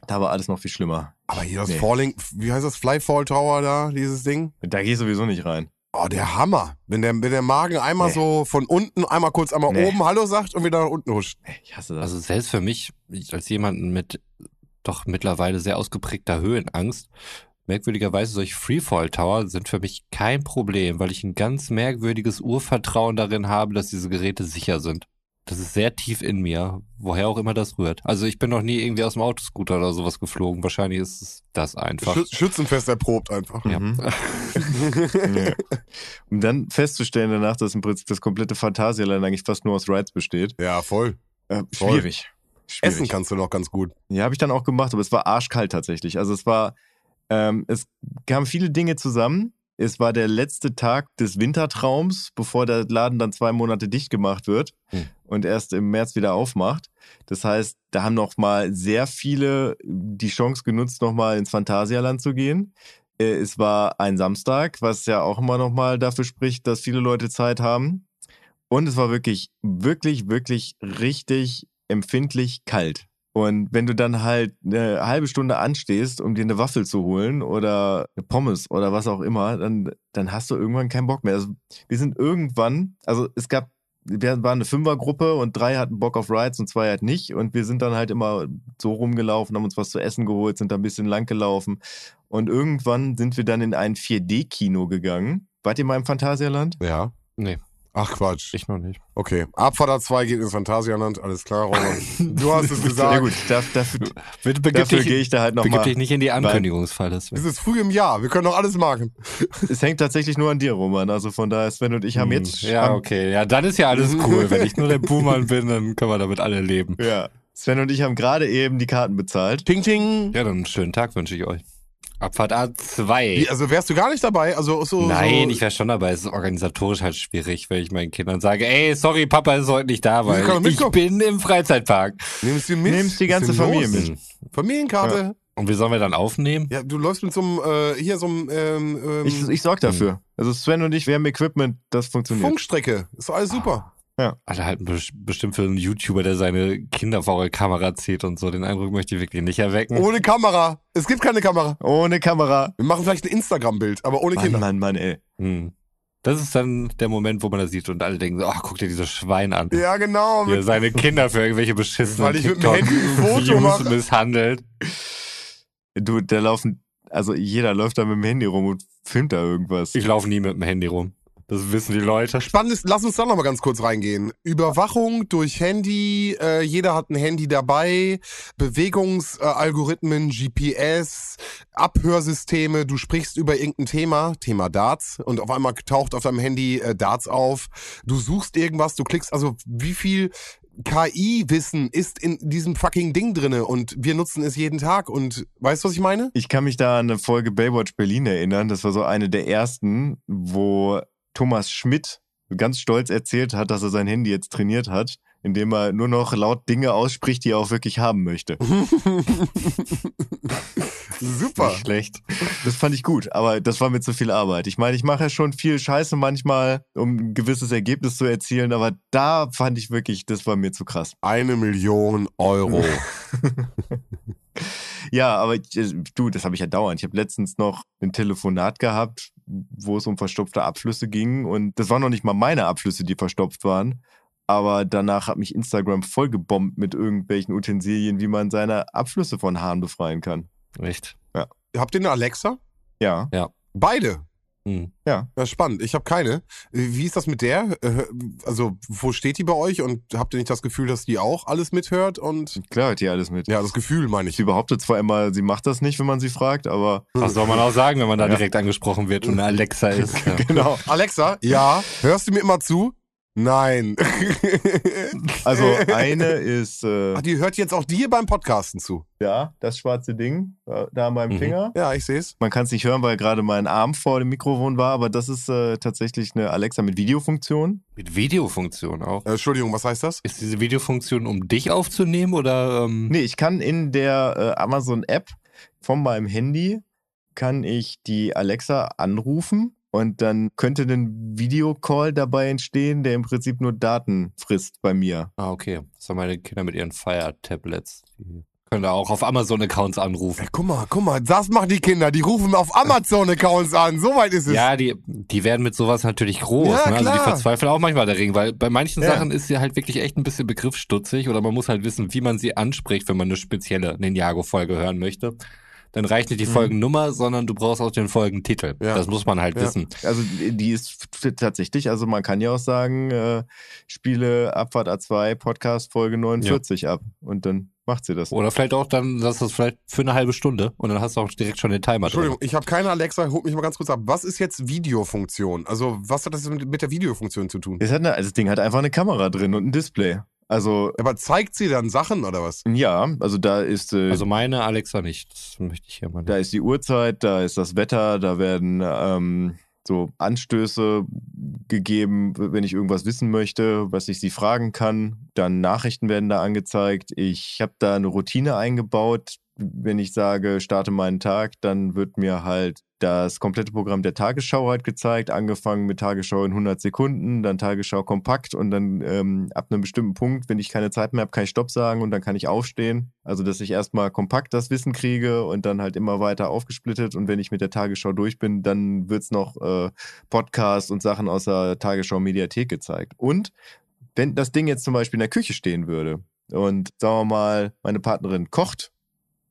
da war alles noch viel schlimmer. Aber hier das Nee. Falling, wie heißt das? Flyfall Tower da, dieses Ding? Da gehe ich sowieso nicht rein. Oh, der Hammer. Wenn der, wenn der Magen einmal Nee. so von unten, einmal kurz einmal Nee. oben Hallo sagt und wieder nach unten huscht. Ich hasse das. also selbst für mich, ich als jemanden mit doch mittlerweile sehr ausgeprägter Höhenangst, merkwürdigerweise solche Freefall Tower sind für mich kein Problem, weil ich ein ganz merkwürdiges Urvertrauen darin habe, dass diese Geräte sicher sind. Das ist sehr tief in mir, woher auch immer das rührt. Also ich bin noch nie irgendwie aus dem Autoscooter oder sowas geflogen. Wahrscheinlich ist es das einfach. Schü Schützenfest erprobt einfach. Ja. Mhm. *laughs* Ja. Um dann festzustellen danach, dass im Prinzip das komplette Phantasialand eigentlich fast nur aus Rides besteht. Ja, voll. Äh, Voll. schwierig. Schwierig. Essen kannst du noch ganz gut. Ja, habe ich dann auch gemacht, aber es war arschkalt tatsächlich. Also es war, ähm, es kamen viele Dinge zusammen. Es war der letzte Tag des Wintertraums, bevor der Laden dann zwei Monate dicht gemacht wird Hm. Und erst im März wieder aufmacht. Das heißt, da haben noch mal sehr viele die Chance genutzt, noch mal ins Phantasialand zu gehen. Äh, Es war ein Samstag, was ja auch immer noch mal dafür spricht, dass viele Leute Zeit haben. Und es war wirklich, wirklich, wirklich richtig empfindlich kalt. Und wenn du dann halt eine halbe Stunde anstehst, um dir eine Waffel zu holen oder eine Pommes oder was auch immer, dann, dann hast du irgendwann keinen Bock mehr. Also wir sind irgendwann, also es gab, wir waren eine Fünfergruppe und drei hatten Bock auf Rides und zwei halt nicht. Und wir sind dann halt immer so rumgelaufen, haben uns was zu essen geholt, sind da ein bisschen lang gelaufen. Und irgendwann sind wir dann in ein 4D-Kino gegangen. Wart ihr mal im Phantasialand? Ja. Nee. Ach Quatsch. Ich noch nicht. Okay. Abfahrt 2 geht ins Phantasialand. Alles klar, Roman. *laughs* Du hast es Ja gesagt. gut, darf, dafür, Bitte begib dafür dich, gehe ich da halt begib nochmal. dich nicht in die Ankündigungsfalle. Es ist früh im Jahr. Wir können doch alles machen. Es hängt tatsächlich nur an dir, Roman. Also von daher, Sven und ich haben jetzt. Hm, Ja, haben, okay. Ja, dann ist ja alles *laughs* cool. Wenn ich nur der Buhmann bin, dann können wir damit alle leben. ja. Sven und ich haben gerade eben die Karten bezahlt. Ting, ting. Ja, dann einen schönen Tag wünsche ich euch. Abfahrt A2. Wie, also wärst du gar nicht dabei? Also so. Nein, so, ich wäre schon dabei. Es ist organisatorisch halt schwierig, wenn ich meinen Kindern sage, ey, sorry, Papa ist heute nicht da, weil ich mitkommen? bin im Freizeitpark. Nimmst du mit? Nimmst die ganze Familie los? mit. Familienkarte. Und wie sollen wir dann aufnehmen? Ja, du läufst mit so einem, äh, hier so einem ähm, ähm, Ich, ich sorg dafür. Also Sven und ich, wir haben Equipment, das funktioniert. Funkstrecke. Ist doch alles super. Alter, halt bes- bestimmt für einen YouTuber, der seine Kinder vor der Kamera zieht und so. Den Eindruck möchte ich wirklich nicht erwecken. Ohne Kamera. Es gibt keine Kamera. Ohne Kamera. Wir machen vielleicht ein Instagram-Bild, aber ohne Mann, Kinder. Mann, Mann, ey. Hm. Das ist dann der Moment, wo man das sieht und alle denken so, ach, guck dir dieses Schwein an. Ja, genau. Er Mit, seine Kinder für irgendwelche beschissenen Weil ich mit dem Handy ein Foto mache. misshandelt. Du, da laufen Also jeder läuft da mit dem Handy rum und filmt da irgendwas. Ich laufe nie mit dem Handy rum. Das wissen die Leute. Spannend ist, lass uns da noch mal ganz kurz reingehen. Überwachung durch Handy, äh, jeder hat ein Handy dabei, Bewegungsalgorithmen, GPS, Abhörsysteme, du sprichst über irgendein Thema, Thema Darts, und auf einmal taucht auf deinem Handy äh, Darts auf. Du suchst irgendwas, du klickst, also wie viel KI-Wissen ist in diesem fucking Ding drinne und wir nutzen es jeden Tag und weißt du, was ich meine? Ich kann mich da an eine Folge Baywatch Berlin erinnern. Das war so eine der ersten, wo Thomas Schmidt ganz stolz erzählt hat, dass er sein Handy jetzt trainiert hat, indem er nur noch laut Dinge ausspricht, die er auch wirklich haben möchte. *laughs* Super. Nicht schlecht. Das fand ich gut, aber das war mir zu viel Arbeit. Ich meine, ich mache ja schon viel Scheiße manchmal, um ein gewisses Ergebnis zu erzielen, aber da fand ich wirklich, das war mir zu krass. Eine Million Euro. *laughs* Ja, aber ich, äh, du, das habe ich ja dauernd. Ich habe letztens noch ein Telefonat gehabt, wo es um verstopfte Abflüsse ging und das waren noch nicht mal meine Abflüsse, die verstopft waren. Aber danach hat mich Instagram vollgebombt mit irgendwelchen Utensilien, wie man seine Abflüsse von Haaren befreien kann. Echt? Habt ihr eine Alexa? Ja. Beide. Hm. Ja, spannend. Ich habe keine. Wie ist das mit der? Also, wo steht die bei euch? Und habt ihr nicht das Gefühl, dass die auch alles mithört? Und Klar hört die alles mit. ja, das Gefühl meine ich. Sie behauptet zwar immer, sie macht das nicht, wenn man sie fragt, aber Was soll man auch sagen, wenn man da Ja. direkt angesprochen wird und eine Alexa ist? *laughs* Ja. genau. Alexa, ja. Hörst du mir immer zu? Nein. *laughs* Also eine ist äh, Ach, die hört jetzt auch dir beim Podcasten zu. ja, das schwarze Ding äh, da an meinem Mhm. Finger. Ja, ich sehe es. Man kann es nicht hören, weil gerade mein Arm vor dem Mikrofon war, aber das ist äh, tatsächlich eine Alexa mit Videofunktion. Mit Videofunktion auch. Äh, Entschuldigung, was heißt das? Ist diese Videofunktion, um dich aufzunehmen oder? Ähm, Nee, ich kann in der äh, Amazon-App von meinem Handy kann ich die Alexa anrufen und dann könnte ein Videocall dabei entstehen, der im Prinzip nur Daten frisst bei mir. Ah, okay. Das haben meine Kinder mit ihren Fire-Tablets. Die können da auch auf Amazon-Accounts anrufen. Ey, guck mal, guck mal, das machen die Kinder. Die rufen auf Amazon-Accounts an. So weit ist es. Ja, die, die werden mit sowas natürlich groß. Ja, ne? Also die verzweifeln auch manchmal darin, weil bei manchen Ja. Sachen ist sie halt wirklich echt ein bisschen begriffsstutzig oder man muss halt wissen, wie man sie anspricht, wenn man eine spezielle Ninjago-Folge hören möchte. Dann reicht nicht die Mhm. Folgennummer, sondern du brauchst auch den Folgentitel. Ja. Das muss man halt Ja. wissen. Also die ist tatsächlich, also man kann ja auch sagen, äh, spiele Abfahrt A2 Podcast Folge 49 ab und dann macht sie das. Oder vielleicht auch dann, das ist vielleicht für eine halbe Stunde und dann hast du auch direkt schon den Timer Entschuldigung, drin. ich habe keine Alexa. Holt mich mal ganz kurz ab. Was ist jetzt Videofunktion? Also, was hat das mit, mit der Videofunktion zu tun? Es hat eine, also das Ding hat einfach eine Kamera drin und ein Display. Also Aber zeigt sie dann Sachen oder was? ja, also da ist äh, Also meine Alexa nicht. Das möchte ich hier mal. Da ist die Uhrzeit, da ist das Wetter, da werden ähm, so Anstöße gegeben, wenn ich irgendwas wissen möchte, was ich sie fragen kann. Dann Nachrichten werden da angezeigt. Ich habe da eine Routine eingebaut. Wenn ich sage, starte meinen Tag, dann wird mir halt das komplette Programm der Tagesschau halt gezeigt, angefangen mit Tagesschau in 100 Sekunden, dann Tagesschau kompakt und dann ähm, ab einem bestimmten Punkt, wenn ich keine Zeit mehr habe, kann ich Stopp sagen und dann kann ich aufstehen. Also, dass ich erstmal kompakt das Wissen kriege und dann halt immer weiter aufgesplittet und wenn ich mit der Tagesschau durch bin, dann wird's noch äh, Podcasts und Sachen aus der Tagesschau-Mediathek gezeigt. Und wenn das Ding jetzt zum Beispiel in der Küche stehen würde und sagen wir mal, meine Partnerin kocht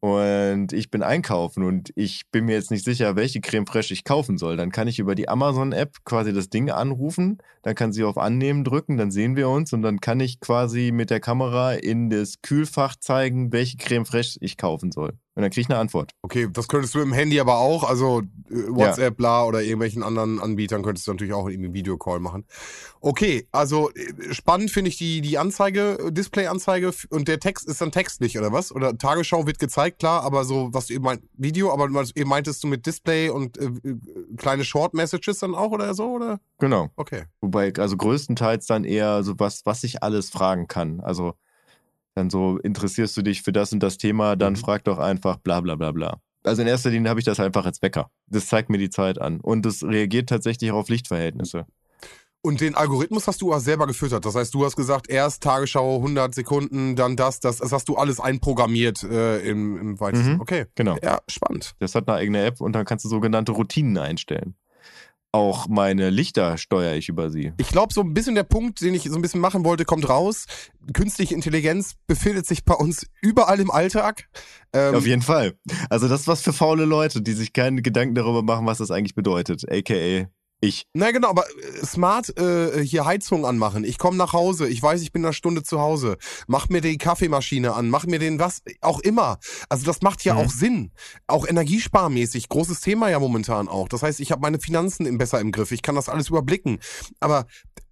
und ich bin einkaufen und ich bin mir jetzt nicht sicher, welche Creme fraiche ich kaufen soll, dann kann ich über die Amazon-App quasi das Ding anrufen, dann kann sie auf Annehmen drücken, dann sehen wir uns und dann kann ich quasi mit der Kamera in das Kühlfach zeigen, welche Creme fraiche ich kaufen soll. Und dann kriege ich eine Antwort. Okay, das könntest du im Handy aber auch, also äh, WhatsApp, bla oder irgendwelchen anderen Anbietern könntest du natürlich auch irgendwie einen Videocall machen. Okay, also äh, spannend finde ich die, die Anzeige, äh, Display-Anzeige und der Text ist dann textlich oder was? Oder Tagesschau wird gezeigt, klar, aber so, was du eben meint, Video, aber was eben meintest du mit Display und äh, kleine Short-Messages dann auch oder so, oder? Genau. Okay. Wobei, also größtenteils dann eher so was, was ich alles fragen kann. Also dann so, interessierst du dich für das und das Thema, dann Mhm. frag doch einfach bla bla bla bla. Also in erster Linie habe ich das einfach als Wecker. Das zeigt mir die Zeit an. Und es reagiert tatsächlich auf Lichtverhältnisse. Und den Algorithmus hast du auch selber gefüttert. Das heißt, du hast gesagt, erst Tagesschau 100 Sekunden, dann das, das. Das hast du alles einprogrammiert äh, im, im weitesten. Mhm. Okay. Genau. Ja, spannend. Das hat eine eigene App und dann kannst du sogenannte Routinen einstellen. Auch meine Lichter steuere ich über sie. Ich glaube, so ein bisschen der Punkt, den ich so ein bisschen machen wollte, kommt raus. Künstliche Intelligenz befindet sich bei uns überall im Alltag. Ähm, Auf jeden Fall. Also das ist was für faule Leute, die sich keine Gedanken darüber machen, was das eigentlich bedeutet. AKA ich. Na genau, aber äh, smart äh, hier Heizung anmachen. Ich komme nach Hause, ich weiß, ich bin eine Stunde zu Hause. Mach mir die Kaffeemaschine an, mach mir den was, auch immer. Also das macht ja Mhm. auch Sinn. Auch energiesparmäßig, großes Thema ja momentan auch. Das heißt, ich habe meine Finanzen im, besser im Griff, ich kann das alles überblicken. Aber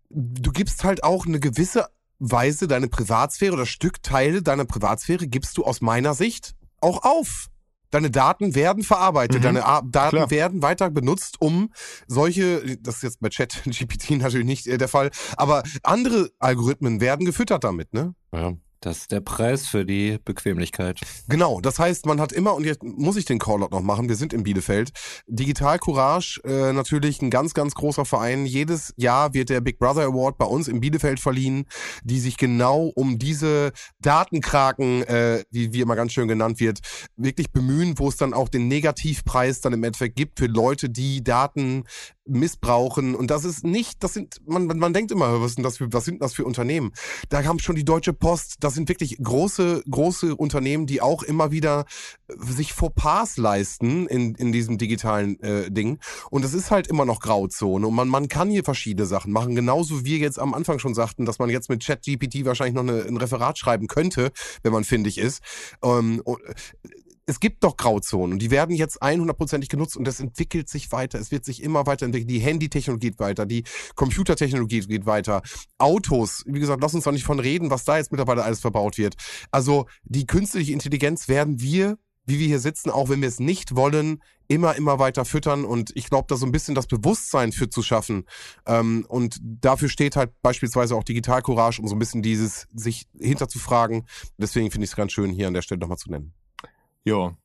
du gibst halt auch eine gewisse Weise deine Privatsphäre oder Stückteile deiner Privatsphäre gibst du aus meiner Sicht auch auf. Deine Daten werden verarbeitet, Mhm. deine A Daten Klar. werden weiter benutzt, um solche, das ist jetzt bei Chat GPT *laughs* natürlich nicht äh, der Fall, aber andere Algorithmen werden gefüttert damit, ne? Ja, das ist der Preis für die Bequemlichkeit. Genau, das heißt, man hat immer, und jetzt muss ich den Callout noch machen, wir sind in Bielefeld. Digital Courage, äh, natürlich ein ganz, ganz großer Verein. Jedes Jahr wird der Big Brother Award bei uns in Bielefeld verliehen, die sich genau um diese Datenkraken, äh, wie, wie immer ganz schön genannt wird, wirklich bemühen, wo es dann auch den Negativpreis dann im Endeffekt gibt für Leute, die Daten missbrauchen. Und das ist nicht, das sind, man, man, man denkt immer, was sind das für, was sind das für Unternehmen? Da haben schon die Deutsche Post, das sind wirklich große, große Unternehmen, die auch immer wieder äh, sich Fauxpas leisten in, in diesem digitalen äh, Ding. Und das ist halt immer noch Grauzone. Und man, man kann hier verschiedene Sachen machen. Genauso wie wir jetzt am Anfang schon sagten, dass man jetzt mit ChatGPT wahrscheinlich noch eine, ein Referat schreiben könnte, wenn man findig ist. Ähm, und, äh, es gibt doch Grauzonen und die werden jetzt 100%ig genutzt und das entwickelt sich weiter. Es wird sich immer weiterentwickeln. Die Handytechnologie geht weiter, die Computertechnologie geht weiter. Autos, wie gesagt, lass uns doch nicht von reden, was da jetzt mittlerweile alles verbaut wird. Also die künstliche Intelligenz werden wir, wie wir hier sitzen, auch wenn wir es nicht wollen, immer, immer weiter füttern und ich glaube, da so ein bisschen das Bewusstsein für zu schaffen. Ähm, und dafür steht halt beispielsweise auch Digital Courage, um so ein bisschen dieses sich hinterzufragen. Deswegen finde ich es ganz schön, hier an der Stelle nochmal zu nennen. Ja,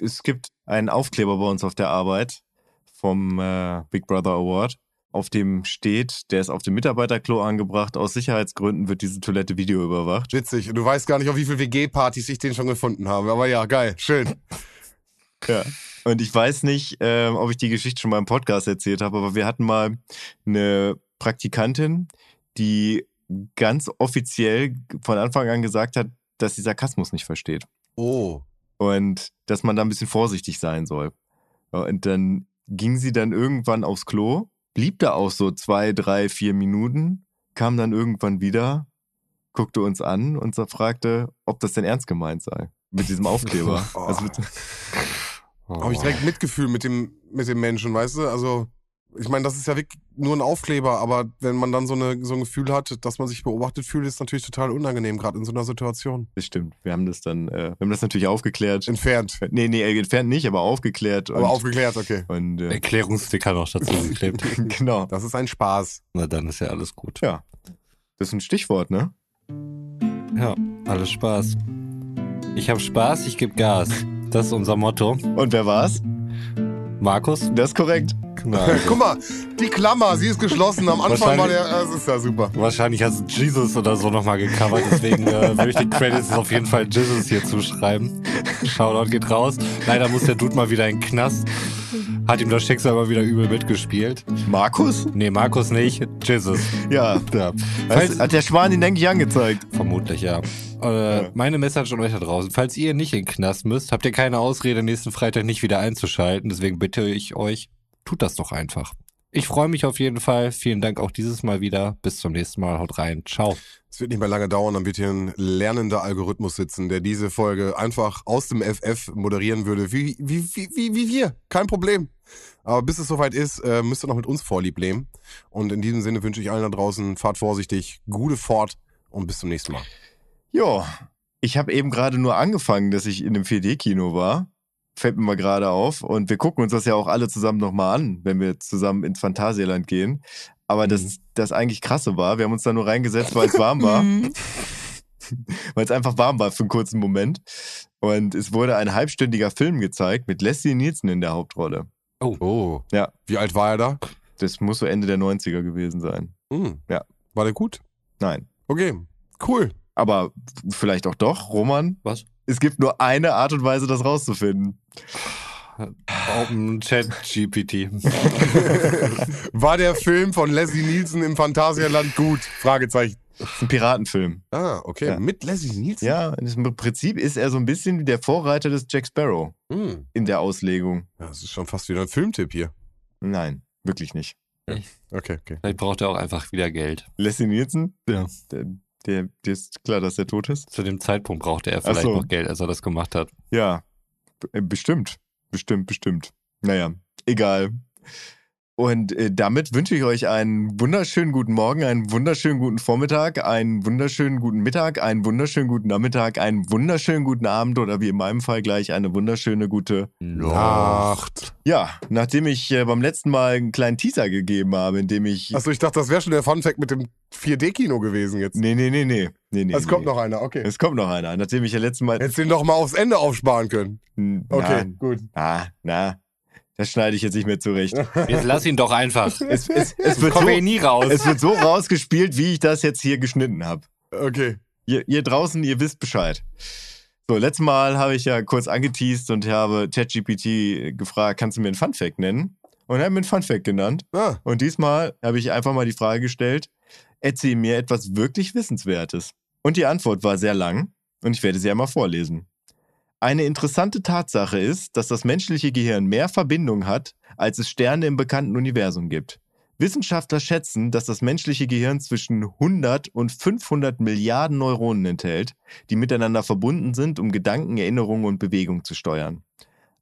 es gibt einen Aufkleber bei uns auf der Arbeit vom äh, Big Brother Award. Auf dem steht, der ist auf dem Mitarbeiterklo angebracht. Aus Sicherheitsgründen wird diese Toilette Video überwacht. Witzig. Du weißt gar nicht, auf wie viele WG-Partys ich den schon gefunden habe. Aber ja, geil. Schön. Ja. Und ich weiß nicht, ähm, ob ich die Geschichte schon mal im Podcast erzählt habe, aber wir hatten mal eine Praktikantin, die ganz offiziell von Anfang an gesagt hat, dass sie Sarkasmus nicht versteht. Oh. Und dass man da ein bisschen vorsichtig sein soll. Und dann ging sie dann irgendwann aufs Klo, blieb da auch so zwei, drei, vier Minuten, kam dann irgendwann wieder, guckte uns an und fragte, ob das denn ernst gemeint sei. Mit diesem *laughs* Aufkleber. Oh. Also mit, Habe ich direkt Mitgefühl mit dem, mit dem Menschen, weißt du? Also, ich meine, das ist ja wirklich nur ein Aufkleber, aber wenn man dann so, eine, so ein Gefühl hat, dass man sich beobachtet fühlt, ist natürlich total unangenehm, gerade in so einer Situation. das stimmt. Wir haben das dann, äh, wir haben das natürlich aufgeklärt. Entfernt. Nee, nee, entfernt nicht, aber aufgeklärt. Aber und, aufgeklärt, okay. und äh, Erklärungssticker noch dazu geklebt. *laughs* genau. Das ist ein Spaß. Na, dann ist ja alles gut. Ja. Das ist ein Stichwort, ne? Ja, alles Spaß. Ich habe Spaß, ich gebe Gas. Das ist unser Motto. Und wer war's? Markus? Das ist korrekt. Also *laughs* Guck mal, die Klammer, sie ist geschlossen. Am Anfang war der, das ist ja super. Wahrscheinlich hast du Jesus oder so nochmal gecovert, deswegen äh, würde ich die Credits auf jeden Fall Jesus hier zuschreiben. Shoutout geht raus. Leider muss der Dude mal wieder in den Knast. Hat ihm das Schicksal mal wieder übel mitgespielt. Markus? Nee, Markus nicht, Jesus. Ja. Ja. Falls, hat der Schwan ihn, denke ich, angezeigt. vermutlich, ja. Äh, Ja. Meine Message an euch da draußen. Falls ihr nicht in den Knast müsst, habt ihr keine Ausrede, nächsten Freitag nicht wieder einzuschalten. Deswegen bitte ich euch, tut das doch einfach. Ich freue mich auf jeden Fall. Vielen Dank auch dieses Mal wieder. Bis zum nächsten Mal. Haut rein. Ciao. Es wird nicht mehr lange dauern, dann wird hier ein lernender Algorithmus sitzen, der diese Folge einfach aus dem FF moderieren würde, wie, wie, wie, wie, wie wir. Kein Problem. Aber bis es soweit ist, äh, müsst ihr noch mit uns Vorlieb nehmen. Und in diesem Sinne wünsche ich allen da draußen, fahrt vorsichtig, gute Fahrt und bis zum nächsten Mal. Ja, ich habe eben gerade nur angefangen, dass ich in einem 4D-Kino war. Fällt mir mal gerade auf. Und wir gucken uns das ja auch alle zusammen nochmal an, wenn wir zusammen ins Phantasialand gehen. Aber Mhm. das, das eigentlich krasse war, wir haben uns da nur reingesetzt, weil es warm war. *laughs* weil es einfach warm war für einen kurzen Moment. Und es wurde ein halbstündiger Film gezeigt mit Leslie Nielsen in der Hauptrolle. Oh. Ja. Wie alt war er da? Das muss so Ende der 90er gewesen sein. Hm. Ja. War der gut? Nein. Okay. Cool. Aber vielleicht auch doch, Roman. Was? Es gibt nur eine Art und Weise, das rauszufinden. Open Chat GPT. *laughs* War der Film von Leslie Nielsen im Phantasialand gut? Fragezeichen. Das ist ein Piratenfilm. Ah, okay. Ja. Mit Leslie Nielsen? Ja, im Prinzip ist er so ein bisschen wie der Vorreiter des Jack Sparrow Hm. in der Auslegung. Ja, das ist schon fast wieder ein Filmtipp hier. Nein, wirklich nicht. Okay, okay. Vielleicht braucht er auch einfach wieder Geld. Leslie Nielsen? Ja. Der, der, der ist klar, dass er tot ist. Zu dem Zeitpunkt brauchte er vielleicht so. noch Geld, als er das gemacht hat. Ja, äh, bestimmt. Bestimmt, bestimmt. Naja, egal. Und äh, damit wünsche ich euch einen wunderschönen guten Morgen, einen wunderschönen guten Vormittag, einen wunderschönen guten Mittag, einen wunderschönen guten Nachmittag, einen wunderschönen guten Abend oder wie in meinem Fall gleich eine wunderschöne gute. Nacht. Ja, nachdem ich äh, beim letzten Mal einen kleinen Teaser gegeben habe, in dem ich. Achso, ich dachte, das wäre schon der Funfact mit dem 4D-Kino gewesen jetzt. Nee, nee, nee, nee. nee, nee es nee, kommt noch einer, okay. Es kommt noch einer. Nachdem ich ja letztes Mal. Hättest du den doch mal aufs Ende aufsparen können. N- Okay, Na, gut. ah, na, das schneide ich jetzt nicht mehr zurecht. Jetzt lass ihn doch einfach. *laughs* es, es, es, wird Kommt so, eh nie raus. es wird so rausgespielt, wie ich das jetzt hier geschnitten habe. Okay. Ihr, ihr draußen, ihr wisst Bescheid. So, letztes Mal habe ich ja kurz angeteased und habe ChatGPT gefragt, kannst du mir einen Funfact nennen? Und er hat mir einen Funfact genannt. Ah, Und diesmal habe ich einfach mal die Frage gestellt, erzähl mir etwas wirklich Wissenswertes. Und die Antwort war sehr lang und ich werde sie einmal vorlesen. Eine interessante Tatsache ist, dass das menschliche Gehirn mehr Verbindungen hat, als es Sterne im bekannten Universum gibt. Wissenschaftler schätzen, dass das menschliche Gehirn zwischen 100 und 500 Milliarden Neuronen enthält, die miteinander verbunden sind, um Gedanken, Erinnerungen und Bewegung zu steuern.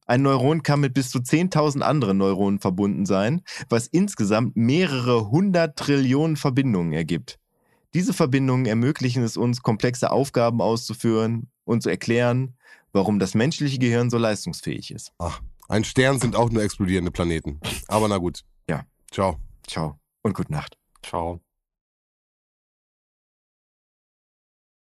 Ein Neuron kann mit bis zu 10.000 anderen Neuronen verbunden sein, was insgesamt mehrere hundert Trillionen Verbindungen ergibt. Diese Verbindungen ermöglichen es uns, komplexe Aufgaben auszuführen und zu erklären, warum das menschliche Gehirn so leistungsfähig ist. ein Stern sind auch nur explodierende Planeten. Aber na gut. Ja. Ciao. Ciao und gute Nacht. Ciao.